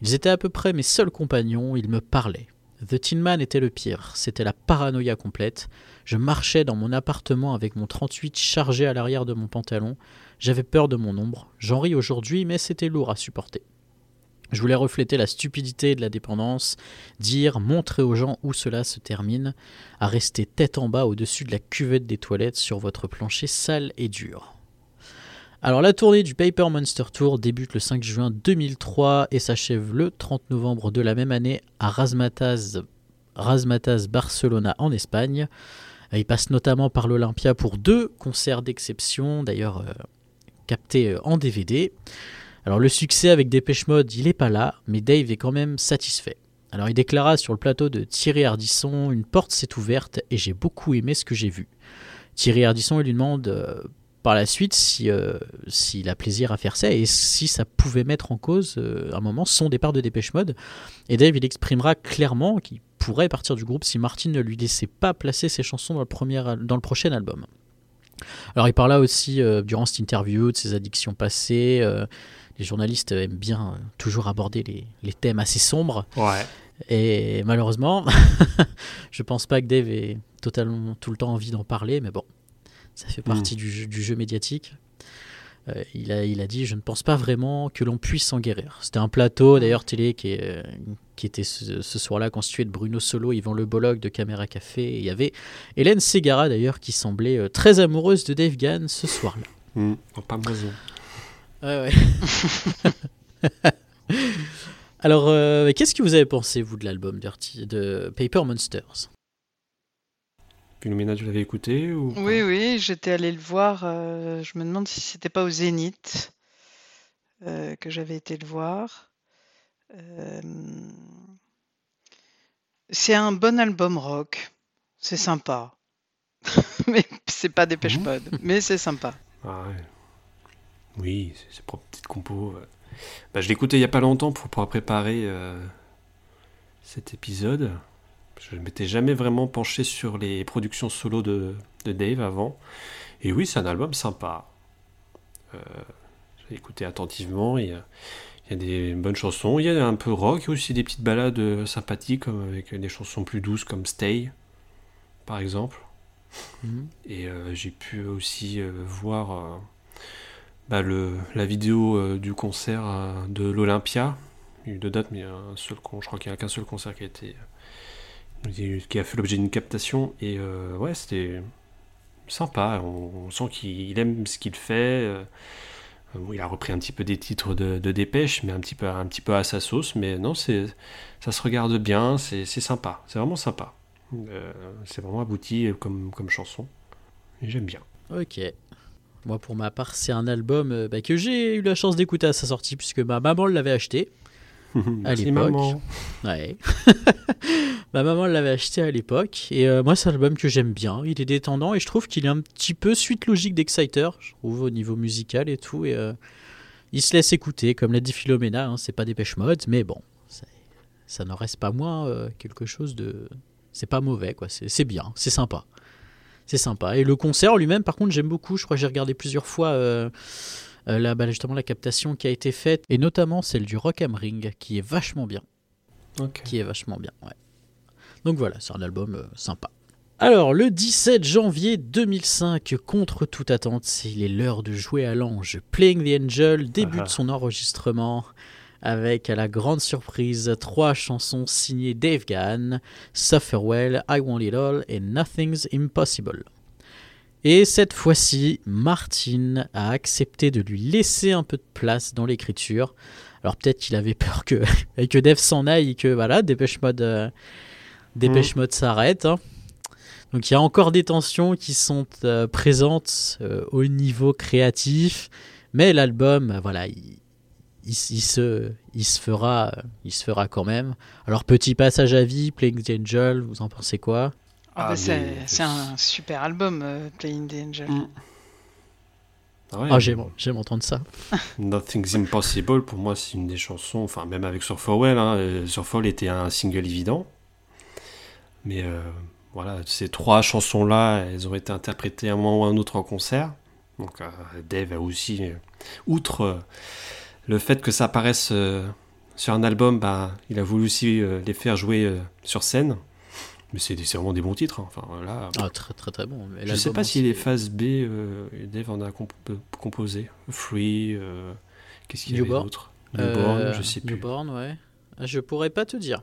Ils étaient à peu près mes seuls compagnons, ils me parlaient. The Tin Man était le pire, c'était la paranoïa complète. Je marchais dans mon appartement avec mon 38 chargé à l'arrière de mon pantalon. J'avais peur de mon ombre. J'en ris aujourd'hui, mais c'était lourd à supporter. Je voulais refléter la stupidité de la dépendance, dire, montrer aux gens où cela se termine, à rester tête en bas au-dessus de la cuvette des toilettes sur votre plancher sale et dur. Alors la tournée du Paper Monster Tour débute le 5 juin 2003 et s'achève le 30 novembre de la même année à Razmataz, Barcelona en Espagne. Il passe notamment par l'Olympia pour deux concerts d'exception, d'ailleurs euh, captés euh, en DVD. Alors le succès avec Dépêche Mode, il n'est pas là, mais Dave est quand même satisfait. Alors il déclara sur le plateau de Thierry Ardisson, une porte s'est ouverte et j'ai beaucoup aimé ce que j'ai vu. Thierry Ardisson il lui demande euh, par la suite si, euh, s'il a plaisir à faire ça et si ça pouvait mettre en cause euh, un moment son départ de Dépêche Mode. Et Dave il exprimera clairement qu'il pourrait partir du groupe si Martin ne lui laissait pas placer ses chansons dans le, dans le prochain album. Alors il parla aussi euh, durant cette interview de ses addictions passées. Les journalistes aiment bien euh, toujours aborder les, les thèmes assez sombres. Ouais. Et malheureusement, je pense pas que Dave ait totalement tout le temps envie d'en parler, mais bon, ça fait partie du, jeu, du jeu médiatique. Euh, il, a, il a dit Je ne pense pas vraiment que l'on puisse s'en guérir. C'était un plateau d'ailleurs télé qui, est, euh, qui était ce, ce soir-là constitué de Bruno Solo, Yvan Le Bolloc de Caméra Café. Et il y avait Hélène Ségara d'ailleurs qui semblait très amoureuse de Dave Gann ce soir-là. Hmm, pas raison. Ouais, ouais. Alors, euh, qu'est-ce que vous avez pensé, vous, de l'album Dirty, de Paper Monsters? Philomena, tu l'avais écouté ou Oui, oui, j'étais allée le voir. euh, je me demande si c'était pas au Zénith euh, que j'avais été le voir. Euh, c'est un bon album rock. C'est sympa. mais c'est pas Dépêche Mhm. Mode, mais c'est sympa. Ah ouais. Oui, c'est ses propres petites compos. ouais. Bah, je l'ai écouté il y a pas longtemps pour pouvoir préparer euh, cet épisode. Je ne m'étais jamais vraiment penché sur les productions solo de, de Dave avant. Et oui, c'est un album sympa. Euh, écouter attentivement. Il y, a, il y a des bonnes chansons. Il y a un peu rock, il y a aussi des petites balades euh, sympathiques, comme avec des chansons plus douces comme Stay, par exemple. Mhm. Et euh, j'ai pu aussi euh, voir euh, bah, la vidéo euh, du concert euh, de l'Olympia. Il y a eu deux dates, mais un seul je crois qu'il n'y a qu'un seul concert qui a été euh, qui a fait l'objet d'une captation. Et ouais, c'était sympa. On, sent qu'il il aime ce qu'il fait. il a repris un petit peu des titres de, de dépêche, mais un petit peu, un petit peu à sa sauce. Mais non, c'est, ça se regarde bien, c'est, sympa. C'est vraiment sympa. C'est vraiment abouti comme, comme chanson. Et j'aime bien. Ok. Moi, pour ma part, c'est un album euh, bah, que j'ai eu la chance d'écouter à sa sortie, puisque ma maman l'avait acheté à l'époque. Ouais. ma maman l'avait acheté à l'époque. Et euh, moi, c'est un album que j'aime bien. Il est détendant et je trouve qu'il est un petit peu suite logique d'Exciter, je trouve, au niveau musical et tout. Et euh, il se laisse écouter, comme l'a dit Philomena. hein, c'est pas Dépêche Mode, mais bon, ça n'en reste pas moins euh, quelque chose de. C'est pas mauvais, quoi. C'est bien, c'est sympa. C'est sympa. Et le concert lui-même, par contre, j'aime beaucoup. Je crois que j'ai regardé plusieurs fois euh, euh, la, bah, justement la captation qui a été faite, et notamment celle du Rock am Ring, qui est vachement bien. Ok. Qui est vachement bien, ouais. Donc voilà, c'est un album euh, sympa. Alors, le 17 janvier 2005, contre toute attente, il est l'heure de jouer à l'ange. Playing the Angel débute Ah. son enregistrement avec, à la grande surprise, trois chansons signées Dave Gahan, Sufferwell, I Want It All et Nothing's Impossible. Et cette fois-ci, Martin a accepté de lui laisser un peu de place dans l'écriture. Alors peut-être qu'il avait peur que, que Dave s'en aille et que voilà, Dépêche Mode, euh, Dépêche Mode s'arrête. hein. Donc il y a encore des tensions qui sont euh, présentes euh, au niveau créatif, mais l'album, voilà, il, il, se, il se fera, il se fera quand même. Alors petit passage à vie, Playing the Angel, vous en pensez quoi? Ah, Ah, bah, c'est mais- c'est un super album, euh, Playing the Angel. Mm. Ah ouais, Ah j'aime, j'aime entendre ça. Nothing's Impossible, pour moi, c'est une des chansons, enfin, même avec Surfowell, hein, euh, Surfowell était un single évident. Mais euh, voilà, ces trois chansons-là, elles ont été interprétées à un moment ou à un autre en concert. Donc, euh, Dave a aussi, euh, outre euh, le fait que ça apparaisse euh, sur un album, bah, il a voulu aussi euh, les faire jouer euh, sur scène. Mais c'est vraiment des bons titres. hein. Enfin, voilà. Ah, très très très bon. Mais Je sais pas si les phases B, Dave en a comp- composé. Free, qu'est-ce qu'il y avait Newborn. d'autre? Newborn, je sais plus. Newborn, ouais. Ah, Je pourrais pas te dire.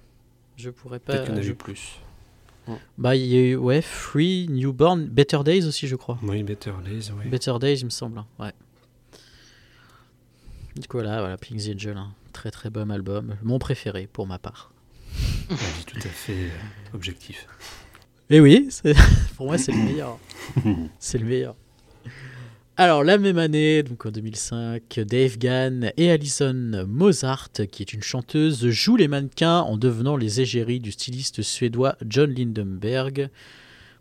Je pourrais pas. Peut-être qu'il y en a je- eu plus. Bah, il y a eu, ouais, Free, Newborn, Better Days aussi, je crois. Oui, Better Days, oui. Better Days, il me semble. hein, Ouais. Du coup, voilà, voilà, Pink Angel, hein. très très bon album. Mon préféré pour ma part. Tout à fait euh, objectif. Et oui, c'est- pour moi, c'est le meilleur. c'est le meilleur. Alors, la même année, donc en 2005, Dave Gann et Alison Mozart, qui est une chanteuse, jouent les mannequins en devenant les égéries du styliste suédois John Lindenberg.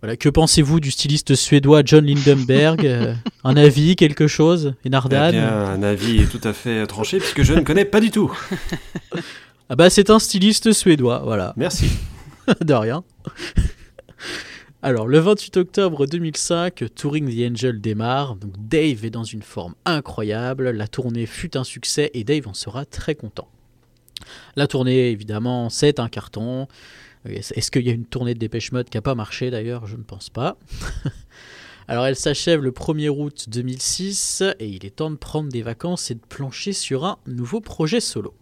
Voilà, que pensez-vous du styliste suédois John Lindenberg Euh, Un avis, quelque chose Et Eh bien, un avis tout à fait tranché, puisque je ne connais pas du tout. Ah bah c'est un styliste suédois, voilà. Merci. de rien. Alors, le 28 octobre 2005, Touring the Angel démarre. Donc, Dave est dans une forme incroyable. La tournée fut un succès et Dave en sera très content. La tournée, évidemment, c'est un carton. Est-ce qu'il y a une tournée de Dépêche Mode qui n'a pas marché d'ailleurs? Je ne pense pas. Alors, elle s'achève le 1er août 2006 et il est temps de prendre des vacances et de plancher sur un nouveau projet solo.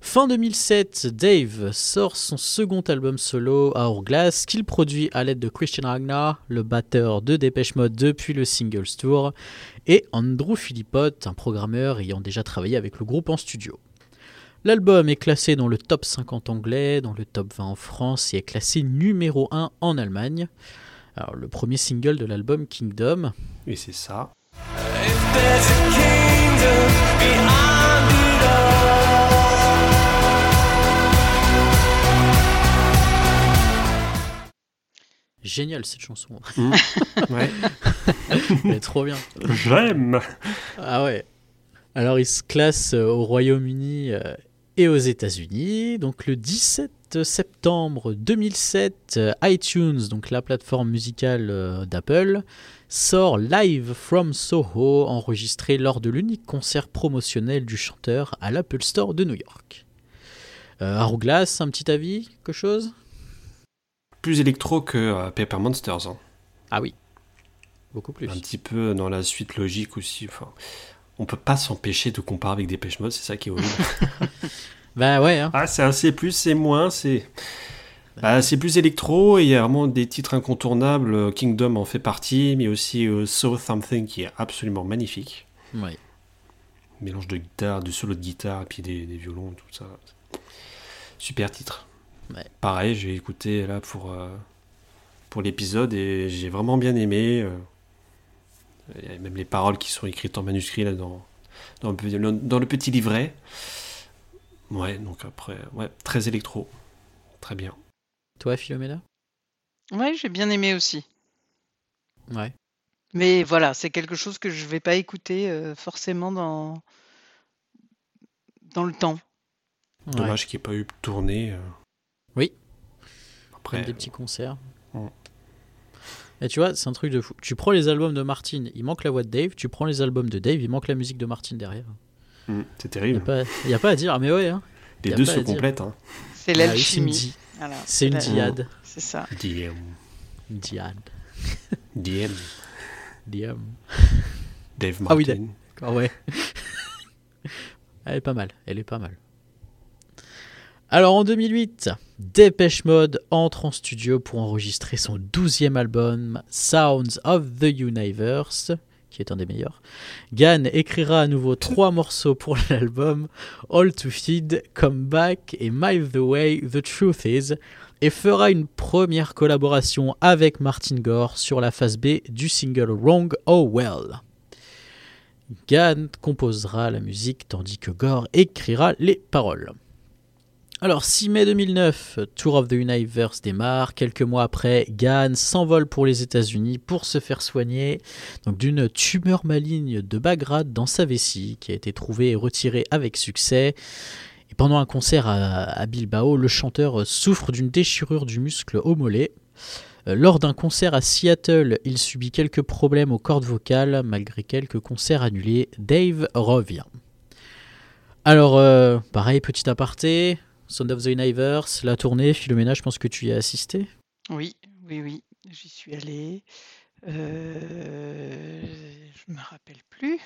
Fin 2007, Dave sort son second album solo, Hourglass, qu'il produit à l'aide de Christian Ragnar, le batteur de Dépêche Mode depuis le Singles Tour, et Andrew Philippot, un programmeur ayant déjà travaillé avec le groupe en studio. L'album est classé dans le top 50 anglais, dans le top 20 en France et est classé numéro 1 en Allemagne. Alors, le premier single de l'album Kingdom. Et c'est ça. Génial cette chanson. Mm. Ouais. Elle est trop bien. J'aime. Ah ouais. Alors il se classe euh, au Royaume-Uni euh, et aux États-Unis. Donc le 17 septembre 2007, euh, iTunes, donc la plateforme musicale euh, d'Apple, sort Live from Soho, enregistré lors de l'unique concert promotionnel du chanteur à l'Apple Store de New York. Euh, Aruglas, un petit avis, quelque chose? Plus électro que euh, Paper Monsters. hein. Ah oui, beaucoup plus. Un petit peu dans la suite logique aussi. Enfin, on peut pas s'empêcher de comparer avec Dépêche Mode, c'est ça qui est horrible. Bah ouais, hein. ah, c'est un C+, c'est moins, c'est... Bah, c'est plus électro, et il y a vraiment des titres incontournables. Kingdom en fait partie, mais aussi euh, So Something qui est absolument magnifique. Ouais. Mélange de guitare, de solo de guitare, et puis des, des violons, tout ça. Super titre. Ouais. Pareil, j'ai écouté là pour, euh, pour l'épisode et j'ai vraiment bien aimé. euh, Il y a même les paroles qui sont écrites en manuscrit là dans, dans, le, petit- dans le petit livret. Ouais, donc après, ouais, très électro. Très bien. Toi, Philomena Ouais, j'ai bien aimé aussi. Ouais. Mais voilà, c'est quelque chose que je vais pas écouter euh, forcément dans dans le temps. Dommage qu'il n'y ait pas eu de tournée. euh. Oui. Après, Même des petits concerts. Et tu vois, c'est un truc de fou. Tu prends les albums de Martin, il manque la voix de Dave. Tu prends les albums de Dave, il manque la musique de Martin derrière. hmm, c'est Il terrible. n'y a, pas- y a pas à dire, mais ouais. Hein. Les deux se complètent. Hein. C'est Ah l'alchimie. c'est une, di- une diade. C'est ça. DM. Une diade. DM. Diam. Dave Martin. Ah oui, d'accord, ouais. Elle est pas mal, elle est pas mal. Alors en 2008, Dépêche Mode entre en studio pour enregistrer son douzième album Sounds of the Universe, qui est un des meilleurs. Gann écrira à nouveau trois morceaux pour l'album, All to Feed, Come Back et My The Way The Truth Is, et fera une première collaboration avec Martin Gore sur la phase B du single Wrong Oh Well. Gann composera la musique tandis que Gore écrira les paroles. Alors 6 mai 2009, Tour of the Universe démarre. Quelques mois après, Gann s'envole pour les États-Unis pour se faire soigner d'une tumeur maligne de Bagrade dans sa vessie qui a été trouvée et retirée avec succès. Et pendant un concert à, à Bilbao, le chanteur souffre d'une déchirure du muscle au mollet. Euh, Lors d'un concert à Seattle, il subit quelques problèmes aux cordes vocales. Malgré quelques concerts annulés, Dave revient. Alors, euh, pareil, petit aparté, Sound of the Universe, la tournée, Philomena, je pense que tu y as assisté. Oui, oui, oui, j'y suis allée. Euh, je me rappelle plus.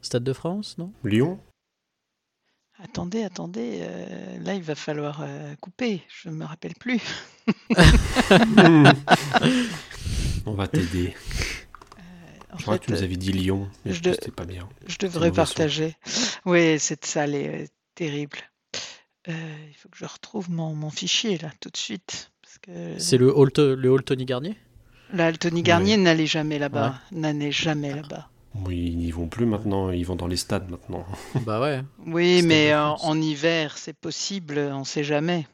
Stade de France, non? Lyon? Attendez, attendez, euh, là il va falloir euh, couper. Je me rappelle plus. On va t'aider. En Je crois que tu nous avais dit Lyon, mais je je de- c'était pas bien. Je devrais partager. Oui, cette salle est euh, terrible. Euh, il faut que je retrouve mon, mon fichier là tout de suite. Parce que C'est le hall, le hall Tony Garnier? Là, le Tony Garnier n'allait jamais là-bas. N'allait jamais là-bas. Oui, ils n'y vont plus maintenant, ils vont dans les stades maintenant. Bah ouais. Oui, mais en, en hiver, c'est possible, on sait jamais.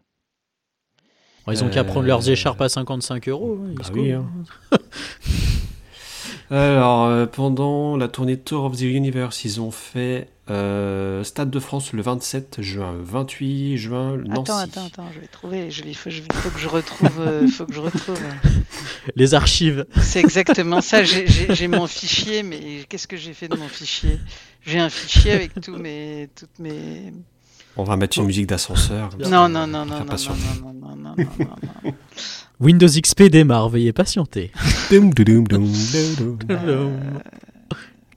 Bon, ils ont qu'à prendre leurs Euh, écharpes à 55 euros. hein, bah oui, hein. Alors, euh, pendant la tournée Tour of the Universe, ils ont fait euh, Stade de France le 27 juin, 28 juin, Nancy. Attends, attends, attends, je vais trouver. Je vais, faut, je- faut que je retrouve. euh, faut que je retrouve. Les archives. C'est exactement ça. J'ai mon fichier, mais qu'est-ce que j'ai fait de mon fichier? J'ai un fichier avec tous mes, toutes mes. On va mettre une musique d'ascenseur. Non, on non, non, non, non, non, non, non, non, non, non, non. Windows XP démarre, veuillez patienter. Dum, dum, dum, dum, dum, dum.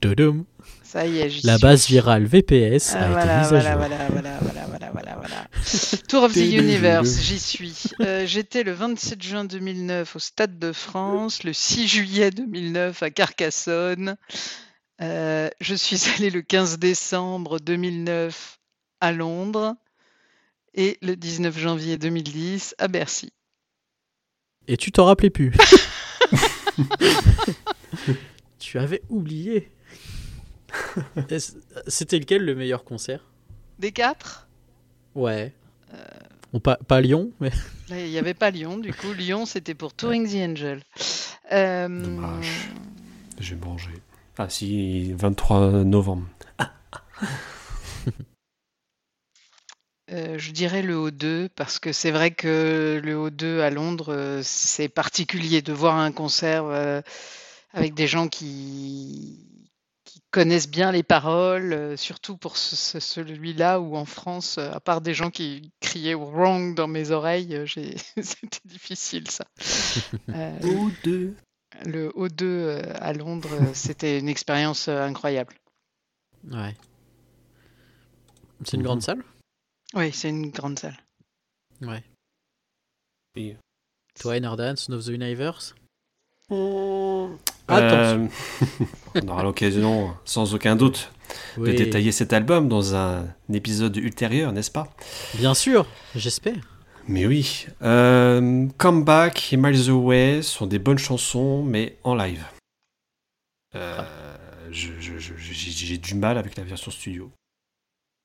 Tudum. Ça y est, j'y La base virale VPS Ah, a été mise à voilà, jour. voilà, voilà, voilà, voilà, voilà, voilà. Tour of the Universe, j'y suis. Euh, J'étais le 27 juin 2009 au Stade de France, le 6 juillet 2009 à Carcassonne. Euh, je suis allé le 15 décembre 2009 à Londres et le 19 janvier 2010 à Bercy. Et tu t'en rappelais plus. tu avais oublié. Est-ce- C'était lequel le meilleur concert? Des quatre? Ouais. Bon, pas, pas Lyon, mais. Il n'y avait pas Lyon, du coup, Lyon c'était pour Touring the Angel. Euh, Dommage. Je vais manger. Ah si, 23 novembre. Euh, je dirais le O2 parce que c'est vrai que le O2 à Londres, euh, c'est particulier de voir un concert euh, avec des gens qui, qui connaissent bien les paroles, surtout pour ce- ce- celui-là où en France, à part des gens qui criaient wrong dans mes oreilles, j'ai- c'était difficile ça. Euh, O2. le O2 euh, à Londres, c'était une expérience incroyable. Ouais. C'est une grande salle? Oui, c'est une grande salle. Ouais. Et- Toi, Enardan, Son of the Universe? Euh, Attention. on aura l'occasion, sans aucun doute, Oui. de détailler cet album dans un épisode ultérieur, n'est-ce pas? Bien sûr, j'espère. Mais oui. Euh, Comeback et Miles Away sont des bonnes chansons, mais en live. Euh, J'ai j'ai du mal avec la version studio.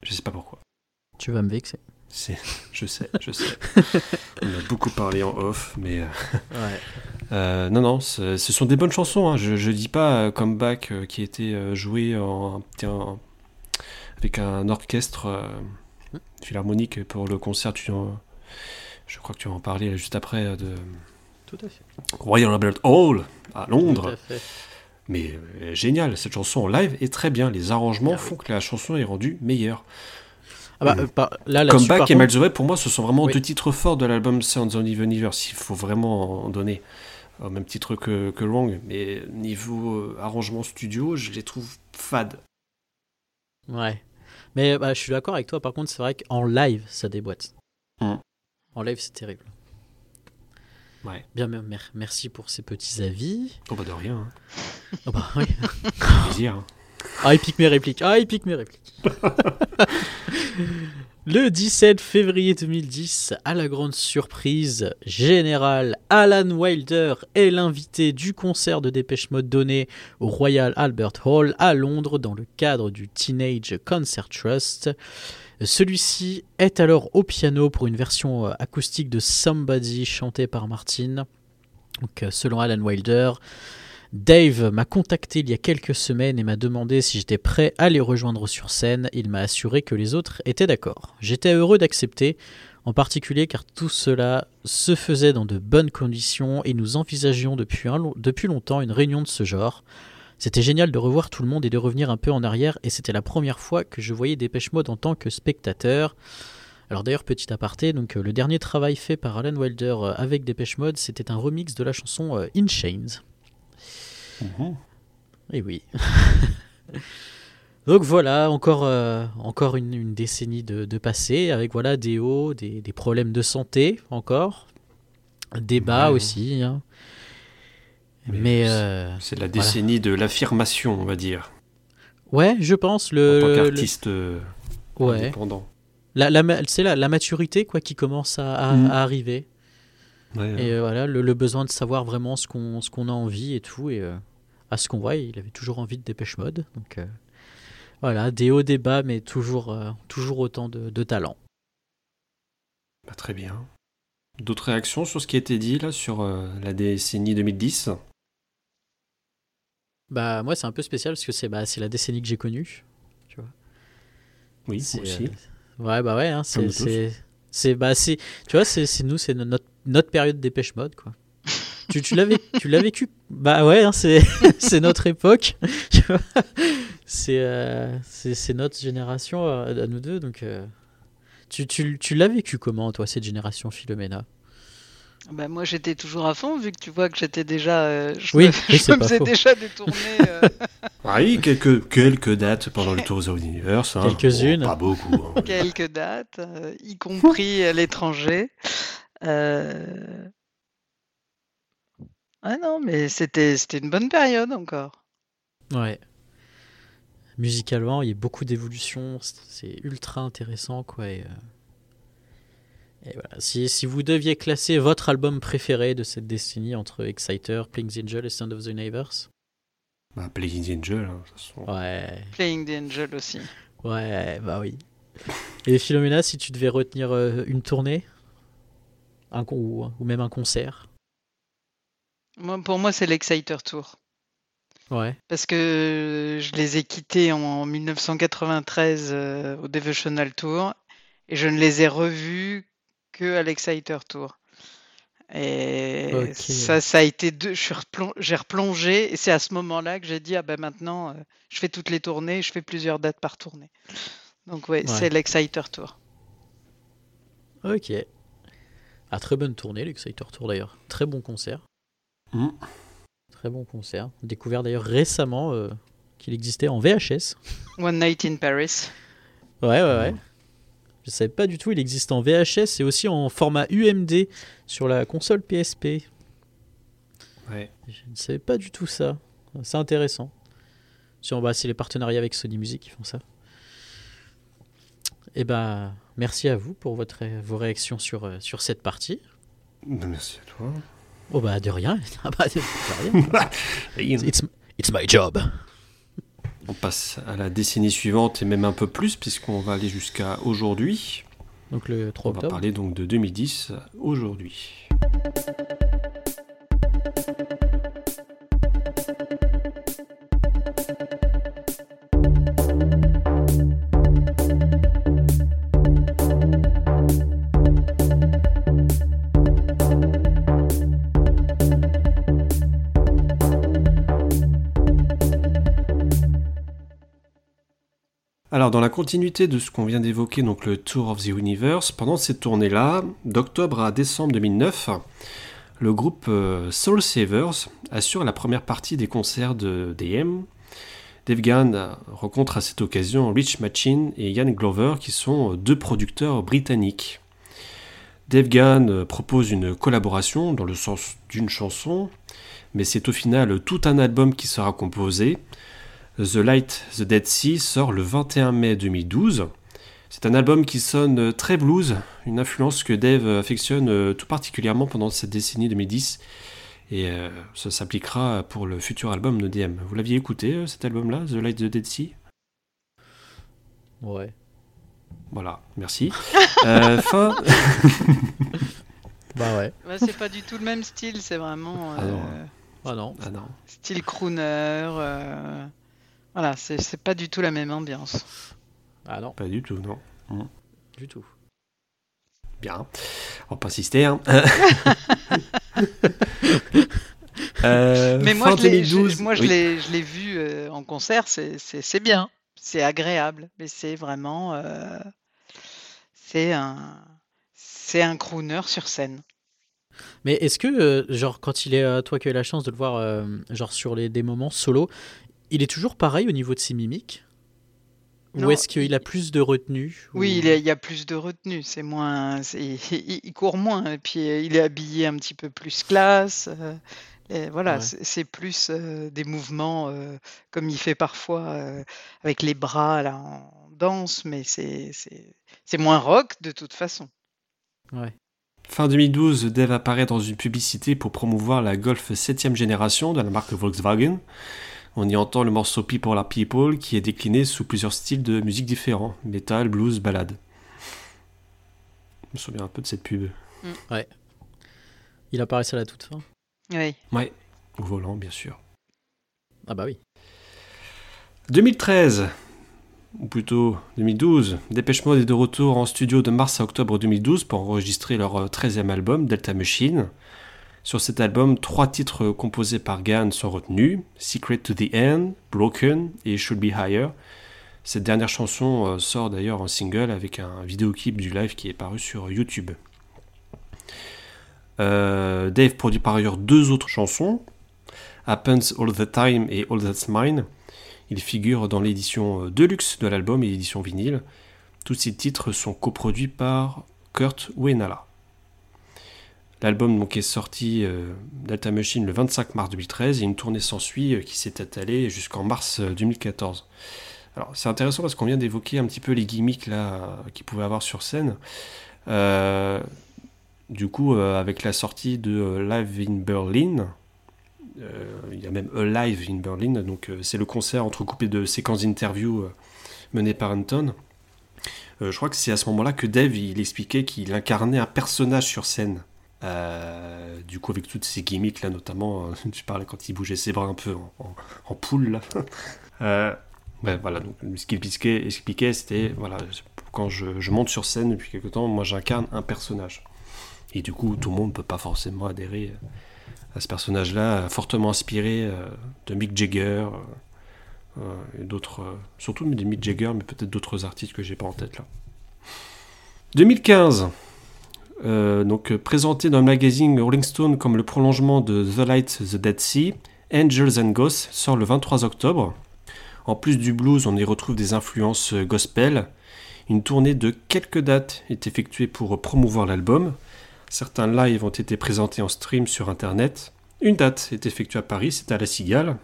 Je sais pas pourquoi. Tu vas me vexer. Je sais, je sais. On a beaucoup parlé en off, mais euh, Ouais. euh, non, non, ce ce sont des bonnes chansons. hein. Je, je dis pas euh, Comeback qui a été euh, joué en, en- avec un orchestre philharmonique pour le concert. Tu en- je crois que tu en parler là, juste après de Tout à fait. Royal Albert Hall à Tout Londres. à fait. Mais euh, génial, cette chanson en live est très bien. Les arrangements Ah oui. font que la chanson est rendue meilleure. Ah bah, euh, là, Comeback par et contre- Miles pour moi, ce sont vraiment Oui. deux titres forts de l'album Sounds of Universe. Il faut vraiment en donner au même titre que, que Wrong. Mais niveau euh, arrangement studio, je les trouve fades. Ouais. Mais bah, je suis d'accord avec toi. Par contre, c'est vrai qu'en live, ça déboîte. Mm. En live, c'est terrible. Ouais. Bien, mer- mer- merci pour ces petits avis. Oh bah de rien. hein. Oh bah, oui. Plaisir. hein. Ah, il pique mes répliques. Ah, il pique mes répliques. Le 17 février 2010, à la grande surprise générale, Alan Wilder est l'invité du concert de Dépêche Mode donné au Royal Albert Hall à Londres dans le cadre du Teenage Concert Trust. Celui-ci est alors au piano pour une version euh, acoustique de Somebody chantée par Martin. Donc, euh, selon Alan Wilder, Dave m'a contacté il y a quelques semaines et m'a demandé si j'étais prêt à les rejoindre sur scène. Il m'a assuré que les autres étaient d'accord. J'étais heureux d'accepter, en particulier car tout cela se faisait dans de bonnes conditions et nous envisagions depuis, longtemps une réunion de ce genre. C'était génial de revoir tout le monde et de revenir un peu en arrière et c'était la première fois que je voyais Dépêche Mode en tant que spectateur. Alors d'ailleurs, petit aparté, donc, euh, le dernier travail fait par Alan Wilder euh, avec Dépêche Mode, c'était un remix de la chanson euh, In Chains. Et oui. Donc voilà, encore, euh, encore une, une décennie de, de passé, avec voilà des hauts, des, des problèmes de santé encore, débat Ouais. aussi. hein. Mais Mais, c'est- euh, C'est la voilà. décennie de l'affirmation, on va dire, Ouais, je pense en le. tant le- qu'artiste euh, ouais. indépendant. La, la, c'est la, la maturité quoi qui commence à, à- Mm. à arriver. Ouais, Et euh, voilà, le, le besoin de savoir vraiment ce qu'on qu'on a envie et tout. Et euh, à ce qu'on voit, il avait toujours envie de dépêche mode. Donc euh, voilà, des hauts, des bas, mais toujours, toujours autant de, de talent. Bah, très bien. D'autres réactions sur ce qui a été dit là sur la décennie 2010 Bah moi c'est un peu spécial parce que c'est bah, la décennie que j'ai connue. Tu vois. Oui, aussi. ouais bah ouais, hein, c'est c'est bah tu vois c'est nous c'est no- notre notre période dépêche mode quoi. tu tu l'as vécu, tu l'as vécu bah ouais hein, c'est c'est notre époque. c'est euh, c'est c'est notre génération euh, à nous deux donc euh, tu tu tu l'as vécu comment toi cette génération Philomena? Ben, moi, j'étais toujours à fond, vu que tu vois que j'étais déjà. euh, je Oui, me, je c'est me pas faisais faux. déjà des tournées. euh, Oui, quelques, quelques dates pendant le Tour of the Universe. hein. Quelques-unes. Bon, pas beaucoup. hein. quelques dates, euh, y compris à l'étranger. Euh, Ah non, mais c'était c'était une bonne période encore. Ouais. Musicalement, il y a beaucoup d'évolutions, c'est- c'est ultra intéressant quoi. Et, euh, et voilà. Si, si vous deviez classer votre album préféré de cette décennie entre Exciter, Playing the Angel et Sound of the Universe? Bah, Playing the Angel, hein, de toute façon. Ouais, Playing the Angel aussi. ouais, bah oui. Et Philomena, si tu devais retenir euh, une tournée? Un ou, ou même un concert Moi, pour moi, c'est l'Exciter Tour. Ouais, Parce que je les ai quittés en 1993 euh, au Devotional Tour et je ne les ai revus que à l'Exciter Tour. Et ça, ça a été deux. J'ai replongé et c'est à ce moment-là que j'ai dit ah ben maintenant, euh, je fais toutes les tournées, je fais plusieurs dates par tournée. Donc ouais, Ouais. c'est l'Exciter Tour. Ok. Ah, très bonne tournée, l'Exciter Tour d'ailleurs. Très bon concert. Mm. Très bon concert. Découvert d'ailleurs récemment euh, qu'il existait en VHS. One Night in Paris. Ouais, ouais, ouais. Je savais pas du tout, il existe en VHS et aussi en format UMD sur la console PSP. Ouais. Je ne savais pas du tout ça. C'est intéressant. Sur, bah, c'est les partenariats avec Sony Music qui font ça. Et bah, merci à vous pour votre, vos réactions sur, euh, sur cette partie. Merci à toi. Oh bah de rien. Ah bah, de rien. It's, it's my job. On passe à la décennie suivante et même un peu plus, puisqu'on va aller jusqu'à aujourd'hui. Donc le 3 On va octobre. parler donc de 2010 à aujourd'hui. Dans la continuité de ce qu'on vient d'évoquer, donc le Tour of the Universe, pendant cette tournée-là, d'octobre à décembre 2009, le groupe euh, Soul Savers assure la première partie des concerts de DM. Dave Gahan rencontre à cette occasion Rich Machin et Ian Glover, qui sont euh, deux producteurs britanniques. Dave Gahan euh, propose une collaboration dans le sens d'une chanson, mais c'est au final tout un album qui sera composé. The Light, The Dead Sea sort le 21 mai 2012. C'est un album qui sonne très blues, une influence que Dave affectionne tout particulièrement pendant cette décennie 2010. Et euh, ça s'appliquera pour le futur album de DM. Vous l'aviez écouté euh, cet album-là, The Light, The Dead Sea? Ouais. Voilà, merci. Euh, fin. Bah ouais. Ouais, c'est pas du tout le même style, c'est vraiment Ah non. euh, Ah non. Ah non. style crooner. euh, Voilà, c'est c'est pas du tout la même ambiance. Ah non, Pas du tout, non. du tout. Bien. On va pas insister. Hein. Euh, Mais moi, je l'ai- 2012. je, moi, je Oui. l'ai je l'ai vu euh, en concert, c'est- c'est c'est bien, c'est agréable, mais c'est vraiment, euh, c'est un, c'est un crooner sur scène. Mais est-ce que, euh, genre, quand il est, euh, toi qui as eu la chance de le voir, euh, genre, sur les, des moments solo, il est toujours pareil au niveau de ses mimiques? Ou est-ce qu'il a plus de retenue Oui, ou- il, est- il y a plus de retenue, c'est moins, c'est- il, il court moins, et puis euh, il est habillé un petit peu plus classe. euh, et voilà, Ouais. c'est c'est plus euh, des mouvements euh, comme il fait parfois euh, avec les bras là en danse, mais c'est c'est- c'est moins rock de toute façon. Ouais. Fin 2012, Dave apparaît dans une publicité pour promouvoir la Golf 7ème génération de la marque Volkswagen. On y entend le morceau People are People qui est décliné sous plusieurs styles de musique différents metal, blues, ballade. Je me souviens un peu de cette pub. Il apparaissait à la toute fin Oui. Ouais, au volant, bien sûr. Ah bah oui. 2013, ou plutôt 2012, Dépêche Mode est de retour en studio de mars à octobre 2012 pour enregistrer leur euh, 13e album, Delta Machine. Sur cet album, trois titres composés par Gann sont retenus, Secret to the End, Broken et Should Be Higher. Cette dernière chanson euh, sort d'ailleurs en single avec un vidéoclip du live qui est paru sur YouTube. Euh, Dave produit par ailleurs deux autres chansons, Happens All the Time et All That's Mine. Il figure dans l'édition euh, deluxe de l'album et l'édition vinyle. Tous ces titres sont coproduits par Kurt Wenala. L'album est sorti euh, d'Alta Machine le 25 mars 2013 et une tournée s'ensuit euh, qui s'est étalée jusqu'en mars euh, 2014. Alors c'est intéressant parce qu'on vient d'évoquer un petit peu les gimmicks là qu'ils pouvaient avoir sur scène. Euh, du coup, euh, avec la sortie de euh, Live in Berlin, euh, il y a même A Live in Berlin, donc euh, c'est le concert entrecoupé de séquences d'interviews euh, menées par Anton. Euh, je crois que c'est à ce moment-là que Dave il expliquait qu'il incarnait un personnage sur scène. Euh, du coup, avec toutes ces gimmicks là, notamment, euh, tu parlais quand il bougeait ses bras un peu en, en- poule là. Euh, ouais, voilà, donc ce qu'il expliquait, c'était voilà, quand je, monte sur scène depuis quelque temps, moi j'incarne un personnage. Et du coup, tout le monde ne peut pas forcément adhérer à ce personnage-là, fortement inspiré euh, de Mick Jagger, euh, et d'autres, euh, surtout de Mick Jagger, mais peut-être d'autres artistes que j'ai pas en tête là. 2015, euh, donc euh, présenté dans le magazine Rolling Stone comme le prolongement de The Light, The Dead Sea, Angels and Ghosts sort le 23 octobre. En plus du blues, on y retrouve des influences euh, gospel. Une tournée de quelques dates est effectuée pour promouvoir l'album. Certains lives ont été présentés en stream sur internet. Une date est effectuée à Paris, c'est à La Cigale.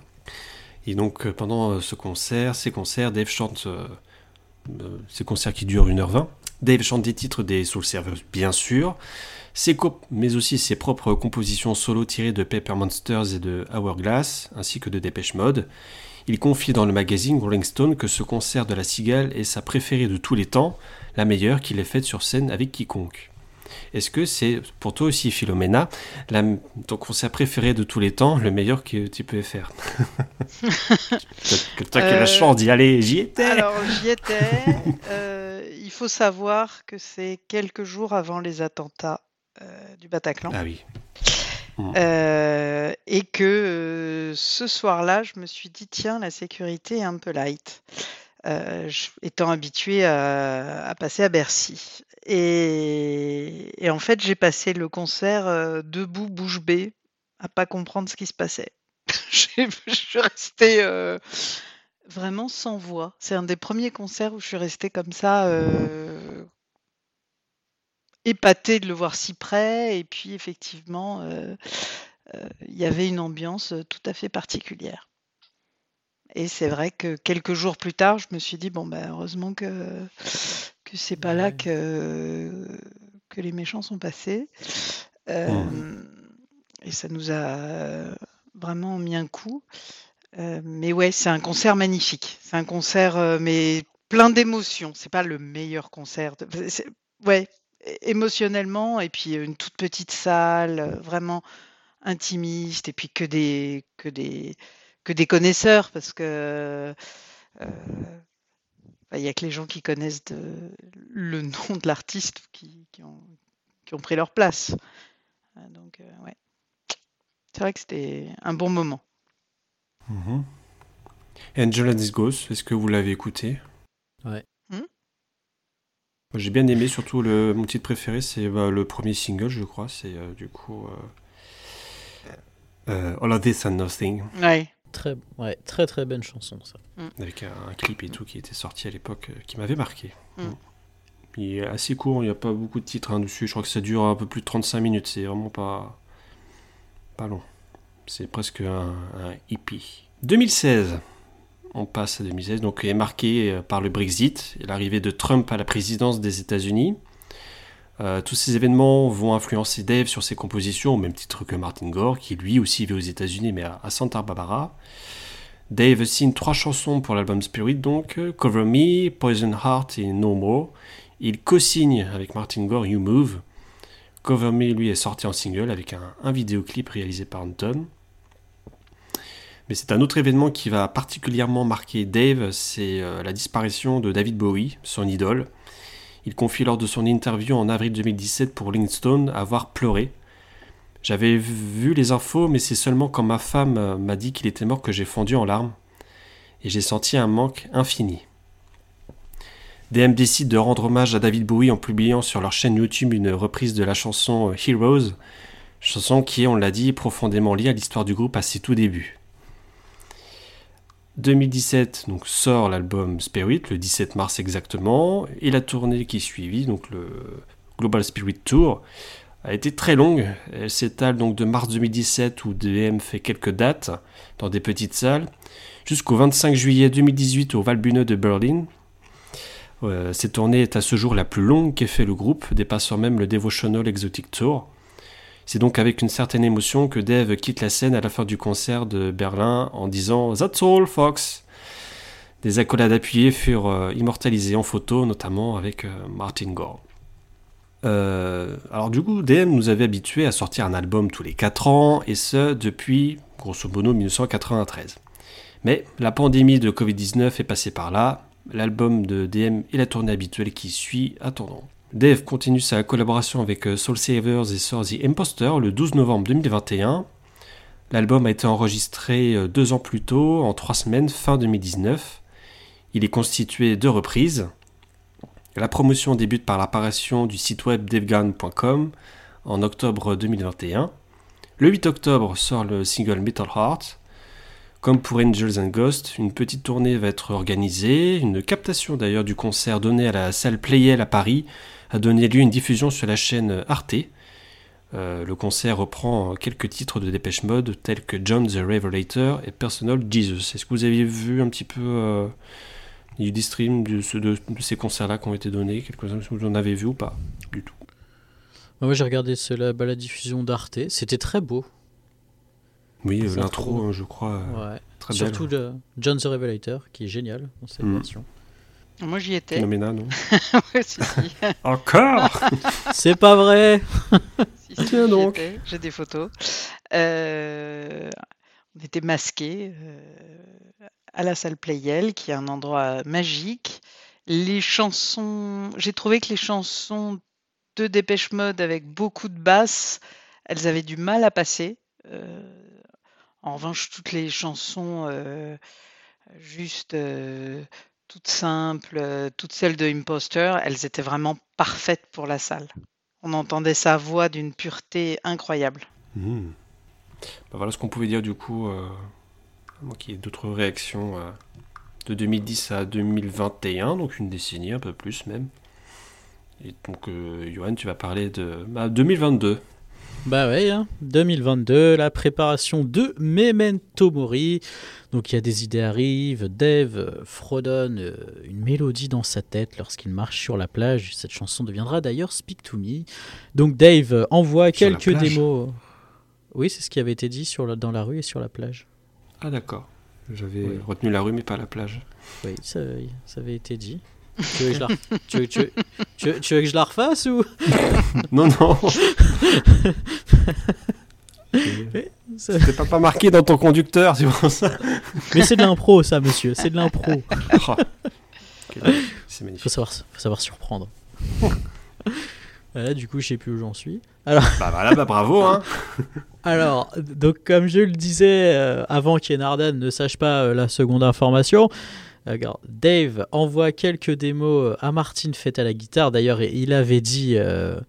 Et donc pendant ce concert, ces concerts, Dave chante ces concerts qui durent 1h20. Dave chante des titres des Soul Servers, bien sûr, ses mais aussi ses propres compositions solo tirées de Paper Monsters et de Hourglass, ainsi que de Dépêche Mode. Il confie dans le magazine Rolling Stone que ce concert de la Cigale est sa préférée de tous les temps, la meilleure qu'il ait faite sur scène avec quiconque. Est-ce que c'est pour toi aussi, Philomena, la- ton concert préféré de tous les temps, le meilleur que tu peux faire que toi qui as la Euh, chance d'y aller, j'y étais Alors, j'y étais. Euh, il faut savoir que c'est quelques jours avant les attentats euh, du Bataclan. Ah oui. Euh, et que euh, ce soir-là, je me suis dit, tiens, la sécurité est un peu light, euh, je- étant habituée à, à passer à Bercy. Et, en fait, j'ai passé le concert euh, debout, bouche bée, à pas comprendre ce qui se passait. Je suis restée euh, vraiment sans voix. C'est un des premiers concerts où je suis restée comme ça, euh, épatée de le voir si près. Et puis, effectivement, il y avait une ambiance tout à fait particulière. Et c'est vrai que quelques jours plus tard, je me suis dit, bon, ben, heureusement que, que c'est pas là que, que les méchants sont passés. Euh, Et ça nous a vraiment mis un coup. Euh, mais ouais, c'est un concert magnifique. C'est un concert, euh, mais plein d'émotions. C'est pas le meilleur concert. de- Ouais, émotionnellement, et puis une toute petite salle, vraiment intimiste, et puis que des, que des, que des connaisseurs, parce que euh, bah, il y a que les gens qui connaissent de- le nom de l'artiste qui, qui ont, qui ont pris leur place. Euh, Donc, euh, ouais. C'est vrai que c'était un bon moment. Angel and His Ghost, est-ce que vous l'avez écouté Ouais. Hmm? J'ai bien aimé, surtout le, mon titre préféré, c'est bah, le premier single, je crois. C'est euh, du coup euh, euh, All of This and Nothing, Ouais. Très, ouais, très très bonne chanson ça. avec un, un clip et tout qui était sorti à l'époque, euh, qui m'avait marqué. Mm. Mm. Il est assez court, il n'y a pas beaucoup de titres hein, dessus. Je crois que ça dure un peu plus de 35 minutes. C'est vraiment pas, pas long. C'est presque un, un hippie. 2016. On passe à 2016, donc est marqué euh, par le Brexit et l'arrivée de Trump à la présidence des États-Unis. Euh, tous ces événements vont influencer Dave sur ses compositions, au même titre que Martin Gore, qui lui aussi vit aux États-Unis, mais à, Santa Barbara. Dave signe trois chansons pour l'album Spirit, donc euh, Cover Me, Poison Heart et No More. Il co-signe avec Martin Gore You Move. Cover Me, lui, est sorti en single avec un, un vidéoclip réalisé par Anton. Mais c'est un autre événement qui va particulièrement marquer Dave, c'est euh, la disparition de David Bowie, son idole. Il confie lors de son interview en avril 2017 pour Linkstone avoir pleuré. J'avais vu les infos, mais c'est seulement quand ma femme euh, m'a dit qu'il était mort que j'ai fondu en larmes. Et j'ai senti un manque infini. DM décide de rendre hommage à David Bowie en publiant sur leur chaîne YouTube une reprise de la chanson euh, Heroes, chanson qui est, on l'a dit, profondément liée à l'histoire du groupe à ses tout débuts. 2017 donc, sort l'album Spirit, le 17 mars exactement, et la tournée qui suivit, donc le Global Spirit Tour, a été très longue. Elle s'étale donc de mars 2017 où DM fait quelques dates dans des petites salles, jusqu'au 25 juillet 2018 au Valbühne de Berlin. Euh, cette tournée est à ce jour la plus longue qu'ait fait le groupe, dépassant même le Devotional Exotic Tour. C'est donc avec une certaine émotion que Dave quitte la scène à la fin du concert de Berlin en disant That's all, Fox. Des accolades appuyées furent euh, immortalisées en photo, notamment avec euh, Martin Gore. Euh, alors du coup, DM nous avait habitués à sortir un album tous les 4 ans, et ce depuis, grosso modo, 1993. Mais la pandémie de Covid-19 est passée par là, l'album de DM et la tournée habituelle qui suit attendant. Dave continue sa collaboration avec euh, Soul Savers et Sir The Imposter le 12 novembre 2021. L'album a été enregistré euh, deux ans plus tôt, en trois semaines, fin 2019. Il est constitué de reprises. La promotion débute par l'apparition du site web davegan.com en octobre 2021. Le 8 octobre sort le single Metal Heart. Comme pour Angels and Ghosts, une petite tournée va être organisée. Une captation d'ailleurs du concert donné à la salle Playel à Paris a donné lieu à une diffusion sur la chaîne Arte. Euh, le concert reprend quelques titres de Dépêche Mode tels que John the Revelator et Personal Jesus. Est-ce que vous avez vu un petit peu euh, des streams de, ce- de- de ces concerts-là qui ont été donnés Quelques-uns, est-ce que vous en avez vu ou pas Du tout? Moi, j'ai regardé cela, bah, la diffusion d'Arte. C'était très beau. Oui, l'intro, hein, je crois, euh, Ouais. très Surtout belle. le John the Revelator, qui est génial dans cette Mm. version. Moi, j'y étais. Phénoménal, non Ouais, si, si. Encore C'est pas vrai Si, si, Tiens donc. J'ai des photos. Euh, on était masqués euh, à la salle Playel, qui est un endroit magique. Les chansons, j'ai trouvé que les chansons de Dépêche Mode avec beaucoup de basses, elles avaient du mal à passer. Euh, en revanche, toutes les chansons euh, juste euh, toutes simples, euh, toutes celles de Imposter, elles étaient vraiment parfaites pour la salle. On entendait sa voix d'une pureté incroyable. Hmm. Bah, voilà ce qu'on pouvait dire du coup. Euh, à moins qu'il y ait d'autres réactions euh, de 2010 à 2021, donc une décennie, un peu plus même. Et donc, euh, Johan, tu vas parler de bah, 2022. Bah ouais, hein. 2022, la préparation de Memento Mori. Donc il y a des idées arrivent, Dave euh, fredonne euh, une mélodie dans sa tête lorsqu'il marche sur la plage. Cette chanson deviendra d'ailleurs Speak to Me. Donc Dave euh, envoie Sur quelques démos. Oui, c'est ce qui avait été dit sur la- dans la rue et sur la plage. Ah d'accord. J'avais Oui. retenu la rue mais pas la plage. Oui, ça, ça avait été dit. Tu veux, que je la, tu veux- tu veux- tu veux- tu veux que je la refasse ou? Non, non. C'était pas, pas marqué dans ton conducteur, c'est pour ça. Mais c'est de l'impro, ça, monsieur. C'est de l'impro. Oh. C'est magnifique. Faut savoir, faut savoir surprendre. Voilà, du coup, je sais plus où j'en suis. Alors, Bah voilà, bah bravo, hein. alors donc comme je le disais euh, avant qu'Enardan ne sache pas euh, la seconde information, euh, regarde, Dave envoie quelques démos à Martine Fett à la guitare. D'ailleurs, il avait dit euh,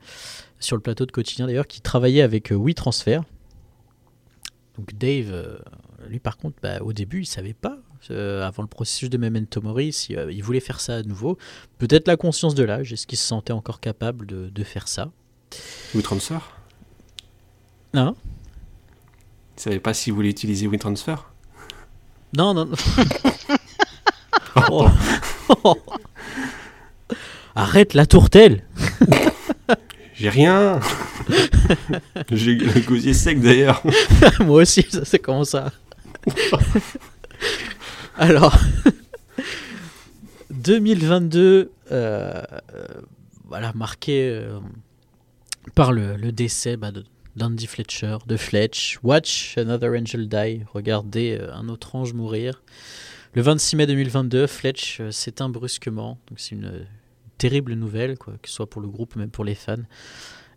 sur le plateau de quotidien d'ailleurs qu'il travaillait avec euh, WeTransfer. Donc Dave, euh, lui par contre, bah, au début, il savait pas euh, avant le processus de Memento Mori si euh, il voulait faire ça à nouveau. Peut-être la conscience de l'âge, est-ce qu'il se sentait encore capable de, de faire ça? WeTransfer? Non, Il savait pas s'il voulait utiliser WeTransfer? Non, non. Oh. Arrête la tourtelle J'ai rien J'ai le gosier sec d'ailleurs Moi aussi, ça c'est comment ça Alors, 2022, euh, voilà, marqué euh, par le, le décès bah, d'Andy Fletcher, de Fletch. Watch Another Angel Die, regardez euh, un autre ange mourir. Le 26 mai 2022, Fletch euh, s'éteint brusquement, c'est une terrible nouvelle, quoi, que ce soit pour le groupe ou même pour les fans.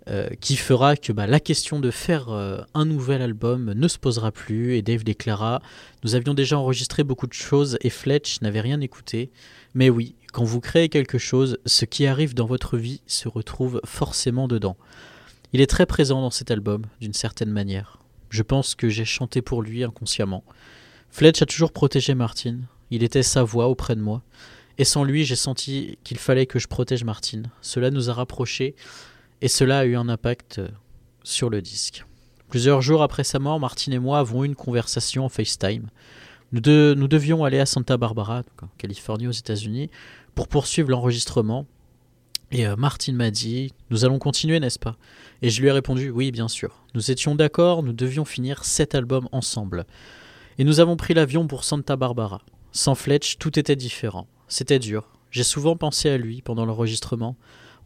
euh, qui fera que bah, la question de faire euh, un nouvel album ne se posera plus et Dave déclara Nous avions déjà enregistré beaucoup de choses et Fletch n'avait rien écouté. Mais oui, quand vous créez quelque chose, ce qui arrive dans votre vie se retrouve forcément dedans. Il est très présent dans cet album, d'une certaine manière. Je pense que j'ai chanté pour lui inconsciemment. Fletch a toujours protégé Martin. Il était sa voix auprès de moi. Et sans lui, j'ai senti qu'il fallait que je protège Martin. Cela nous a rapprochés et cela a eu un impact euh, sur le disque. Plusieurs jours après sa mort, Martin et moi avons eu une conversation en FaceTime. Nous, de- nous devions aller à Santa Barbara, en Californie aux États-Unis, pour poursuivre l'enregistrement. Et euh, Martin m'a dit Nous allons continuer, n'est-ce pas? Et je lui ai répondu Oui, bien sûr. Nous étions d'accord, nous devions finir cet album ensemble. Et nous avons pris l'avion pour Santa Barbara. Sans Fletch, tout était différent. C'était dur. J'ai souvent pensé à lui pendant l'enregistrement.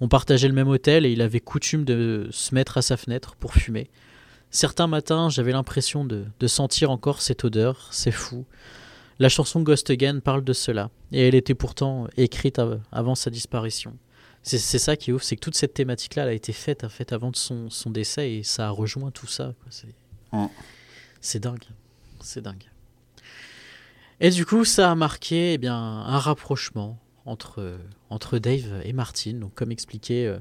On partageait le même hôtel et il avait coutume de se mettre à sa fenêtre pour fumer. Certains matins, j'avais l'impression de, de sentir encore cette odeur, c'est fou. La chanson Ghost Again parle de cela, et elle était pourtant écrite av- avant sa disparition. C'est ça qui est ouf, c'est que toute cette thématique-là elle a été faite, en fait, avant de son, son décès et ça a rejoint tout ça. c'est dingue. C'est dingue. Et du coup, ça a marqué eh bien, un rapprochement entre, entre Dave et Martin. Donc, comme expliqué, euh,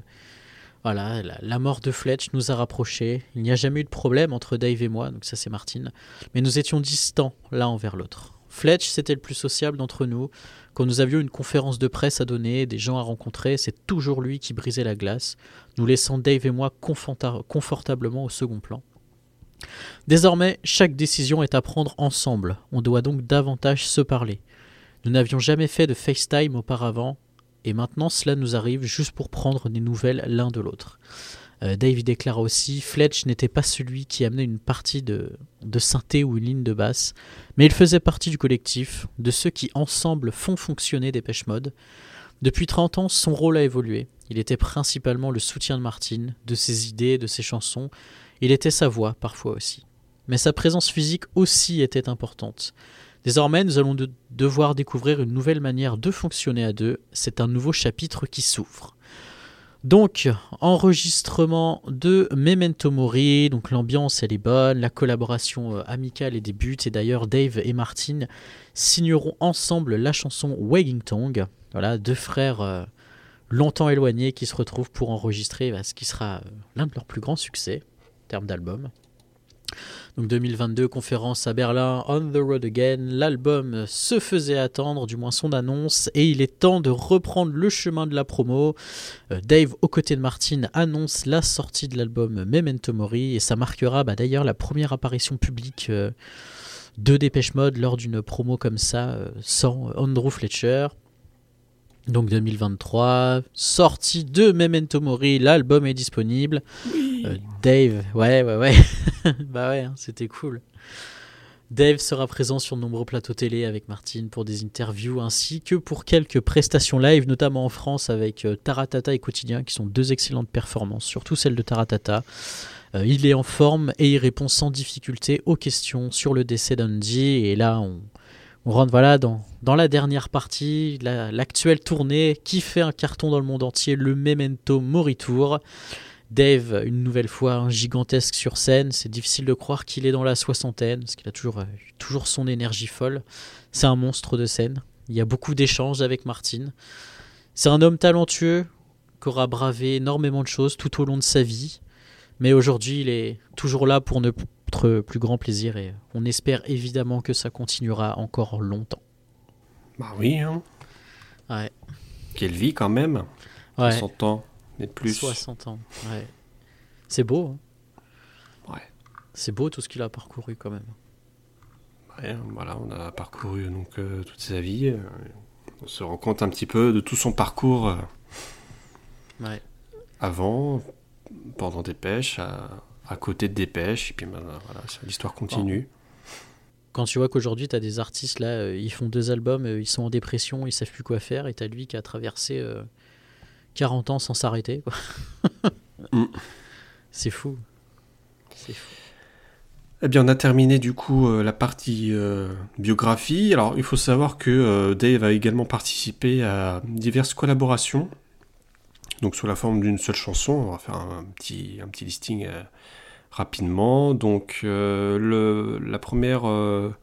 la, la mort de Fletch nous a rapprochés. Il n'y a jamais eu de problème entre Dave et moi, donc ça c'est Martin. Mais nous étions distants l'un envers l'autre. Fletch, c'était le plus sociable d'entre nous. Quand nous avions une conférence de presse à donner, des gens à rencontrer, c'est toujours lui qui brisait la glace, nous laissant Dave et moi conforta- confortablement au second plan. Désormais, chaque décision est à prendre ensemble. On doit donc davantage se parler. Nous n'avions jamais fait de FaceTime auparavant, et maintenant cela nous arrive juste pour prendre des nouvelles l'un de l'autre. Euh, Dave y déclara aussi Fletch n'était pas celui qui amenait une partie de, de synthé ou une ligne de basse, mais il faisait partie du collectif, de ceux qui ensemble font fonctionner Dépêche Mode. Depuis 30 ans, son rôle a évolué. Il était principalement le soutien de Martin, de ses idées, de ses chansons. Il était sa voix parfois aussi. Mais sa présence physique aussi était importante. Désormais, nous allons de- devoir découvrir une nouvelle manière de fonctionner à deux. C'est un nouveau chapitre qui s'ouvre. Donc, enregistrement de Memento Mori. Donc, l'ambiance, elle est bonne. La collaboration euh, amicale et débute. Et d'ailleurs, Dave et Martin signeront ensemble la chanson Wagging Tongue. Voilà, deux frères euh, longtemps éloignés qui se retrouvent pour enregistrer bah, ce qui sera euh, l'un de leurs plus grands succès termes d'album. Donc 2022, conférence à Berlin, On the Road Again. L'album se faisait attendre, du moins son annonce, et il est temps de reprendre le chemin de la promo. Euh, Dave, aux côtés de Martin, annonce la sortie de l'album Memento Mori, et ça marquera bah, d'ailleurs la première apparition publique euh, de Dépêche Mode lors d'une promo comme ça, euh, sans Andrew Fletcher. Donc 2023, sortie de Memento Mori, l'album est disponible. Euh, Dave, ouais, ouais, ouais. bah ouais, hein, c'était cool. Dave sera présent sur de nombreux plateaux télé avec Martin pour des interviews ainsi que pour quelques prestations live, notamment en France avec euh, Taratata et Quotidien, qui sont deux excellentes performances, surtout celle de Taratata. Euh, il est en forme et il répond sans difficulté aux questions sur le décès d'Andy. Et là, on, on rentre dans, la dernière partie, la- l'actuelle tournée qui fait un carton dans le monde entier, le Memento Mori Tour. Dave, une nouvelle fois, gigantesque sur scène. C'est difficile de croire qu'il est dans la soixantaine, parce qu'il a toujours, euh, son énergie folle. C'est un monstre de scène. Il y a beaucoup d'échanges avec Martin. C'est un homme talentueux qui aura bravé énormément de choses tout au long de sa vie. Mais aujourd'hui, il est toujours là pour notre plus grand plaisir et on espère évidemment que ça continuera encore longtemps. Bah oui, hein. Ouais. Quelle vie quand même. Ouais. 60 ans, mais plus. 60 ans, ouais. C'est beau. hein. Ouais. C'est beau tout ce qu'il a parcouru quand même. Ouais, voilà, on a parcouru donc euh, toute sa vie. euh, on se rend compte un petit peu de tout son parcours euh, Ouais. avant, pendant des pêches, à, à côté de des pêches, et puis maintenant, voilà, c'est- l'histoire continue. Quand tu vois qu'aujourd'hui, tu as des artistes, là, euh, ils font deux albums, euh, ils sont en dépression, ils savent plus quoi faire, et tu as lui qui a traversé euh, 40 ans sans s'arrêter. Mm. C'est fou. C'est fou. Eh bien, on a terminé du coup euh, la partie euh, biographie. Alors, il faut savoir que euh, Dave a également participé à diverses collaborations. Donc, sous la forme d'une seule chanson. On va faire un, petit, un petit listing rapidement. Donc, euh, le, la première, euh,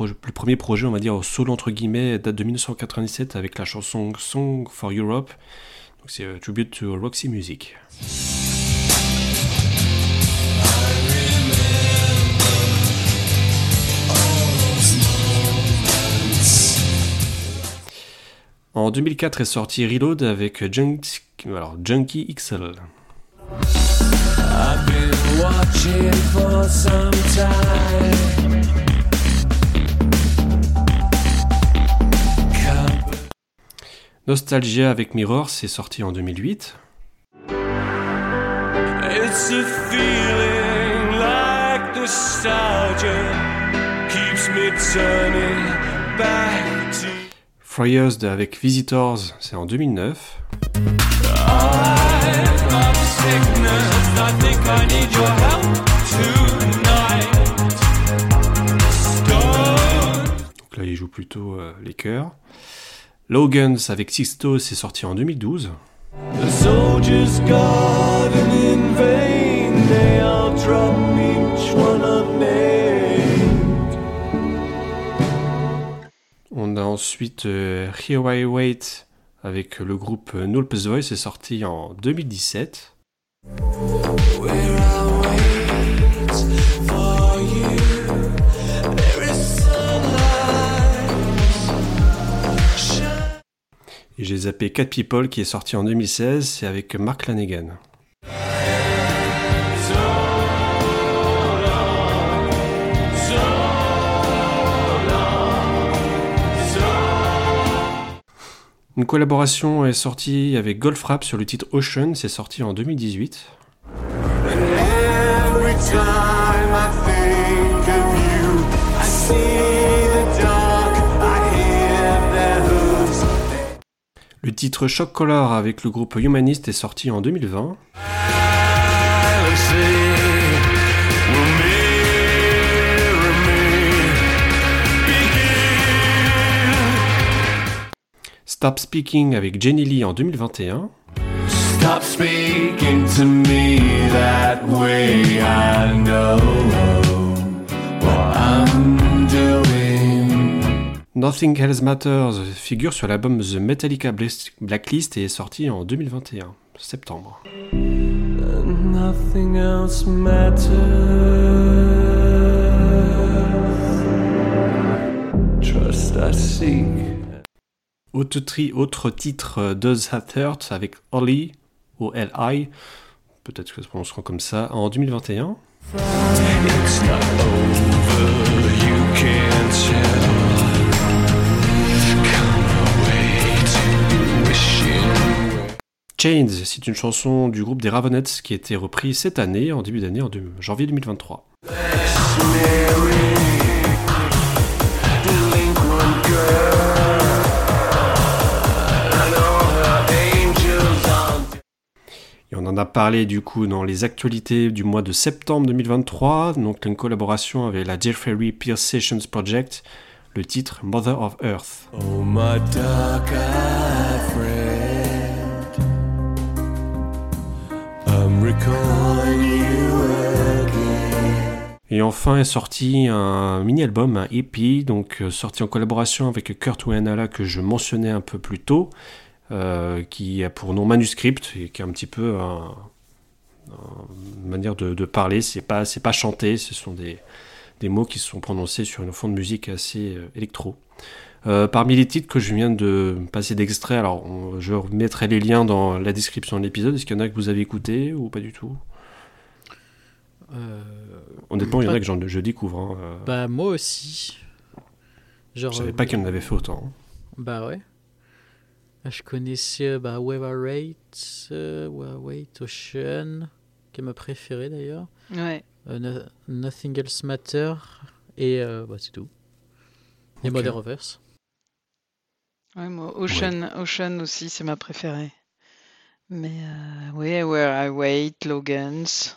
le premier projet, on va dire, solo entre guillemets, date de 1997 avec la chanson Song for Europe. Donc, c'est euh, Tribute to Roxy Music. En 2004 est sorti Reload avec Junk- alors, Junkie XL. I've been watching for some time. Nostalgia avec Mirror, c'est sorti en 2008. It's a feeling like nostalgia keeps me turning back to. Friars de- avec Visitors, c'est en 2009. I'm of sickness. I think I need your help tonight. Stone. Donc là, il joue plutôt euh, les chœurs. Logans avec Sixto, c'est sorti en 2012. The soldiers garden in vain, they all drop each one unnamed. On a ensuite euh, Here I Wait avec le groupe euh, Nulp's Voice, c'est sorti en 2017. J'ai zappé Cat People qui est sorti en 2016, c'est avec Mark Lanegan. Une collaboration est sortie avec Goldfrapp sur le titre Ocean, c'est sorti en 2018. Every time I think of you, I see the dark, I hear their hooves. Le titre Shock Color avec le groupe Humanist est sorti en 2020. Stop Speaking avec Jenny Lee en 2021. Stop speaking to me that way. I know what I'm doing. Nothing Else Matters figure sur l'album The Metallica Blacklist et est sorti en 2021, septembre. Nothing else matters. Trust I seek. Autre, tri- autre titre euh, Does That Hurt avec Oli, O-L-I, peut-être que ça se prononcera comme ça, en 2021. It's not over, you can't tell. Come away to wishing. Chains, c'est une chanson du groupe des Ravenettes qui a été reprise cette année, en début d'année, en janvier 2023. On en a parlé du coup dans les actualités du mois de septembre 2023, donc une collaboration avec la Jeffrey Pierce Sessions Project, le titre Mother of Earth. Oh, my dark-eyed friend, I'm recalling you again. Et enfin est sorti un mini-album, un EP, donc euh, sorti en collaboration avec Kurt Wenala que je mentionnais un peu plus tôt, qui a pour nom Manuscript et qui est un petit peu un- un- une manière de, de parler. C'est pas c'est pas chanté, ce sont des, des mots qui sont prononcés sur une fond de musique assez euh, électro. Euh, parmi les titres que je viens de passer d'extrait, alors on- je remettrai les liens dans la description de l'épisode. Est-ce qu'il y en a que vous avez écouté ou pas du tout? Euh, Honnêtement, il y en a que je découvre. hein, euh. Bah, moi aussi. Genre, Je savais euh, pas qu'il y en avait fait autant. Bah ouais. Ah, Je connaissais euh, bah, Where I Wait, euh, Wait, Ocean, qui est ma préférée d'ailleurs. Ouais. Euh, No- Nothing Else Matter, et euh, bah, c'est tout. Et. Modern Reverse. Ouais, moi, Ocean, Ocean aussi, c'est ma préférée. Mais euh, oui, Where I Wait, Logan's.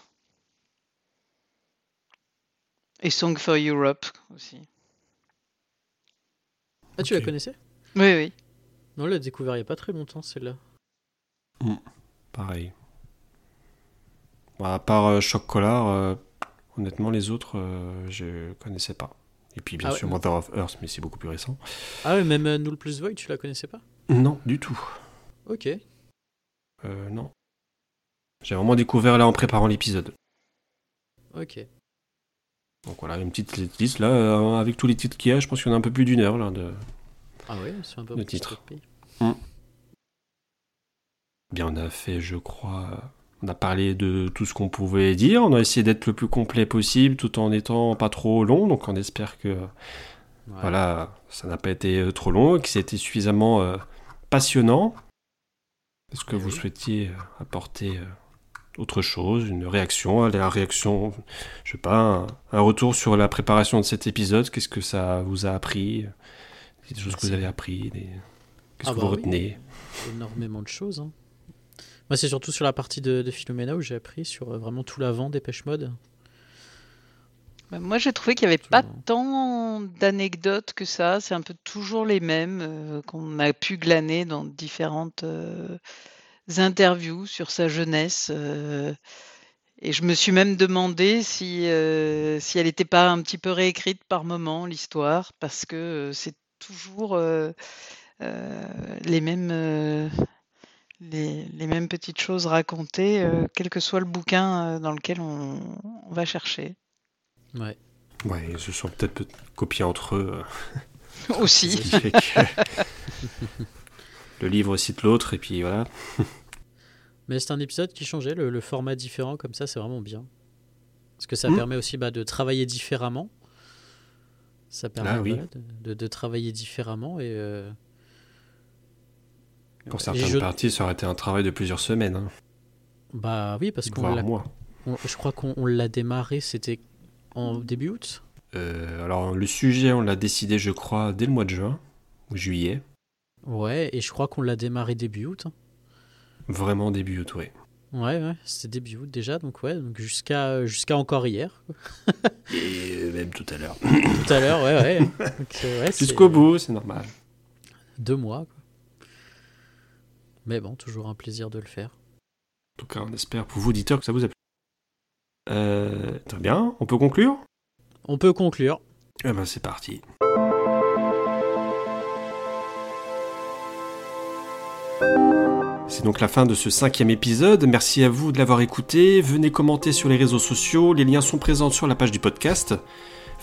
Et Song for Europe aussi. Ah, tu la connaissais? Oui, oui. Non, on l'a découvert il y a pas très longtemps celle-là. Pareil. Bah, à part euh, Choc Collar, euh, honnêtement, les autres, euh, je connaissais pas. Et puis, bien Ah ouais. sûr, Mother of Earth, mais c'est beaucoup plus récent. Ah ouais, même euh, Null Plus Void, tu la connaissais pas? Non, du tout. Ok. Euh, non. J'ai vraiment découvert là en préparant l'épisode. Ok. Donc voilà, une petite liste là, euh, avec tous les titres qu'il y a, je pense qu'il y en a un peu plus d'une heure là. De... Ah ouais, c'est un peu Le mon titre. pays. Bien, on a fait, je crois, on a parlé de tout ce qu'on pouvait dire. On a essayé d'être le plus complet possible, tout en étant pas trop long. Donc, on espère que Ouais. voilà, ça n'a pas été euh, trop long, et que c'était suffisamment euh, passionnant. Est-ce que Eh vous oui. souhaitiez euh, apporter euh, autre chose, une réaction, la réaction, je sais pas, un, un retour sur la préparation de cet épisode? Qu'est-ce que ça vous a appris? Des choses que vous avez appris des- Qu'est-ce Ah que bah vous oui. retenez Énormément de choses. hein. Moi, c'est surtout sur la partie de, de Philomena où j'ai appris sur euh, vraiment tout l'avant des pêche mode. Bah, Moi, j'ai trouvé qu'il n'y avait pas tant d'anecdotes que ça. C'est un peu toujours les mêmes euh, qu'on a pu glaner dans différentes euh, interviews sur sa jeunesse. euh, et je me suis même demandé si, euh, si elle n'était pas un petit peu réécrite par moment, l'histoire, parce que euh, c'est toujours euh, euh, les mêmes. euh, les, les mêmes petites choses racontées, euh, quel que soit le bouquin euh, dans lequel on, on va chercher. Ouais. Ouais, ils se sont peut-être peut- copiés entre eux. euh, Aussi. le livre cite l'autre, et puis voilà. Mais c'est un épisode qui changeait, le, le format différent comme ça, c'est vraiment bien. Parce que ça Mm. permet aussi bah, de travailler différemment. Ça permet Ah oui. voilà, de, de- de travailler différemment et. euh, Pour certaines je- parties, ça aurait été un travail de plusieurs semaines. hein. Bah oui, parce qu'on l'a. je crois qu'on on l'a démarré, c'était en début août. Euh, alors, le sujet, on l'a décidé, je crois, dès le mois de juin ou juillet. Ouais, et je crois qu'on l'a démarré début août. Vraiment début août, ouais. Ouais, ouais, c'était début août déjà, donc ouais, donc jusqu'à jusqu'à encore hier. quoi. Et même tout à l'heure. Tout à l'heure, ouais, ouais. Euh, ouais, Jusqu'au bout, c'est normal. Deux mois. quoi. Mais bon, toujours un plaisir de le faire. En tout cas, on espère pour vous, auditeurs, que ça vous a plu. Euh, très bien, on peut conclure? On peut conclure. Eh ben, c'est parti. C'est donc la fin de ce cinquième épisode. Merci à vous de l'avoir écouté. Venez commenter sur les réseaux sociaux. Les liens sont présents sur la page du podcast.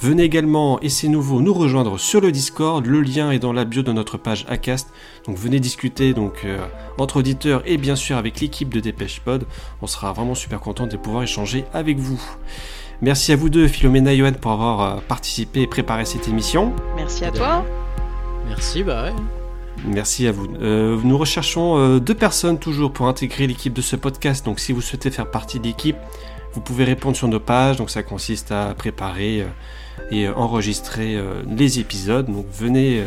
Venez également, et c'est nouveau, nous rejoindre sur le Discord. Le lien est dans la bio de notre page Acast. Donc venez discuter donc euh, entre auditeurs et bien sûr avec l'équipe de Dépêche Pod. On sera vraiment super content de pouvoir échanger avec vous. Merci à vous deux, Philomena et Johan, pour avoir euh, participé et préparé cette émission. Merci à toi. Merci, bah ouais. Merci à vous. Euh, nous recherchons euh, deux personnes toujours pour intégrer l'équipe de ce podcast. Donc si vous souhaitez faire partie de l'équipe, vous pouvez répondre sur nos pages. Donc ça consiste à préparer euh, et enregistrer les épisodes. Donc venez,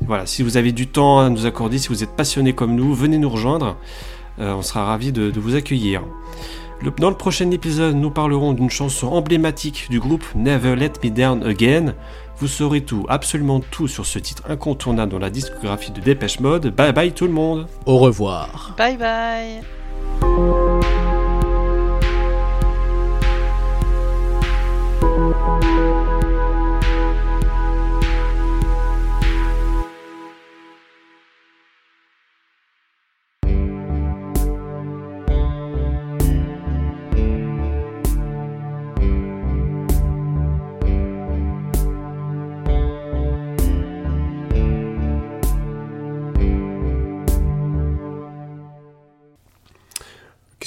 voilà, si vous avez du temps à nous accorder, si vous êtes passionné comme nous, venez nous rejoindre. On sera ravis de, vous accueillir. Dans le prochain épisode, nous parlerons d'une chanson emblématique du groupe Never Let Me Down Again. Vous saurez tout, absolument tout sur ce titre incontournable dans la discographie de Dépêche Mode. Bye bye tout le monde Au revoir. Bye bye.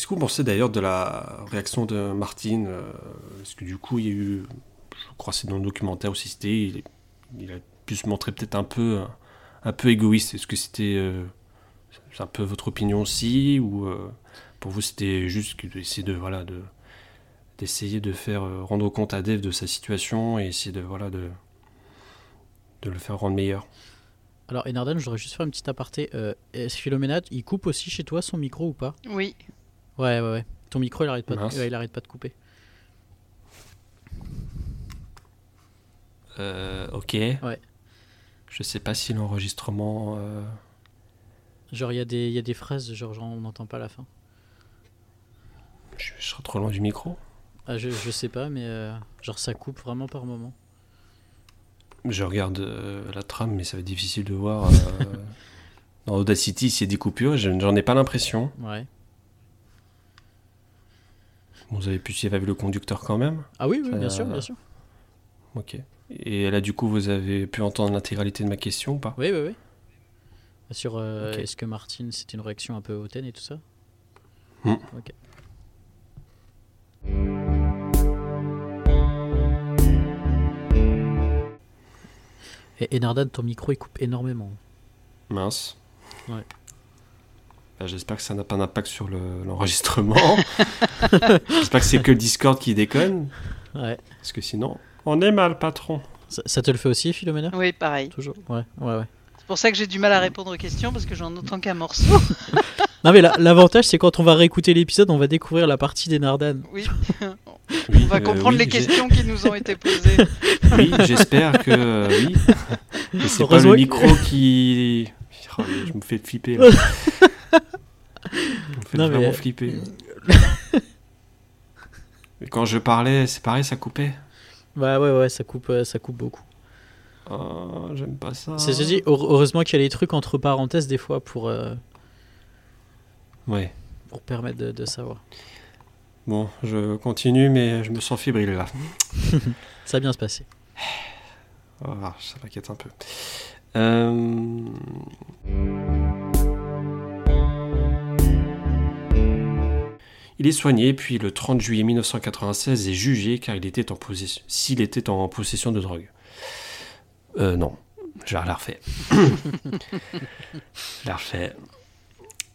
Vous pensez d'ailleurs de la réaction de Martine euh, Parce que du coup, il y a eu, je crois c'est dans le documentaire aussi, c'était, il, il a pu se montrer peut-être un peu, un peu égoïste. Est-ce que c'était euh, un peu votre opinion aussi Ou euh, pour vous, c'était juste d'essayer de, voilà, de, d'essayer de faire euh, rendre compte à Dave de sa situation et essayer de, voilà, de, de le faire rendre meilleur? Alors, Enardan, je voudrais juste faire une petite aparté. Euh, Est-ce que Philomena, il coupe aussi chez toi son micro ou pas? Oui. Ouais, ouais, ouais. Ton micro, il arrête pas, de... Il arrête pas de couper. Euh, ok. Ouais. Je sais pas si l'enregistrement. euh, Genre, il y, a des- il y a des phrases, genre, genre, on n'entend pas la fin. je, je serai trop loin du micro. Ah, je, je sais pas, mais euh, genre, ça coupe vraiment par moment. Je regarde euh, la trame, mais ça va être difficile de voir. euh, dans Audacity, s'il y a des coupures, je- j'en ai pas l'impression. Ouais. Vous avez pu suivre avec le conducteur quand même Ah oui, oui, bien Euh, sûr, bien sûr. Ok. Et là, du coup, vous avez pu entendre l'intégralité de ma question ou pas? Oui, oui, oui. Sur euh, est-ce que Martine, c'était une réaction un peu hautaine et tout ça? Hmm. Ok. Et Enardan, ton micro, il coupe énormément. Mince. Ouais. Bah, J'espère que ça n'a pas d'impact sur le- l'enregistrement. J'espère que c'est que le Discord qui déconne. Ouais. Parce que sinon, on est mal, patron. Ça, ça te le fait aussi, Philomena? Oui, pareil. Toujours Ouais, ouais, ouais. C'est pour ça que j'ai du mal à répondre aux questions parce que j'en entends qu'un morceau. Non mais la- l'avantage c'est quand on va réécouter l'épisode, on va découvrir la partie des Nardanes. Oui. Oui, On va euh, comprendre oui, les questions qui nous ont été posées. Oui, j'espère que euh, oui. C'est pas le que- micro qui. Oh, je me fais flipper. Là. Je me fais Non, vraiment mais- flipper. Et quand je parlais, c'est pareil, ça coupait. Bah ouais ouais, ça coupe, euh, ça coupe beaucoup. Oh, j'aime pas ça. C'est je dis, heure- heureusement qu'il y a les trucs entre parenthèses des fois pour, euh, Ouais. pour permettre de, de savoir. Bon, je continue, mais je me sens fébrile là. Ça va bien se passer. Oh, ça m'inquiète un peu. Euh, Il est soigné, puis le 30 juillet 1996 est jugé car il était en possession, s'il était en possession de drogue. Euh, non, je la refais. la refais.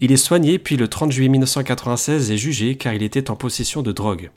Il est soigné, puis le 30 juillet 1996 est jugé car il était en possession de drogue.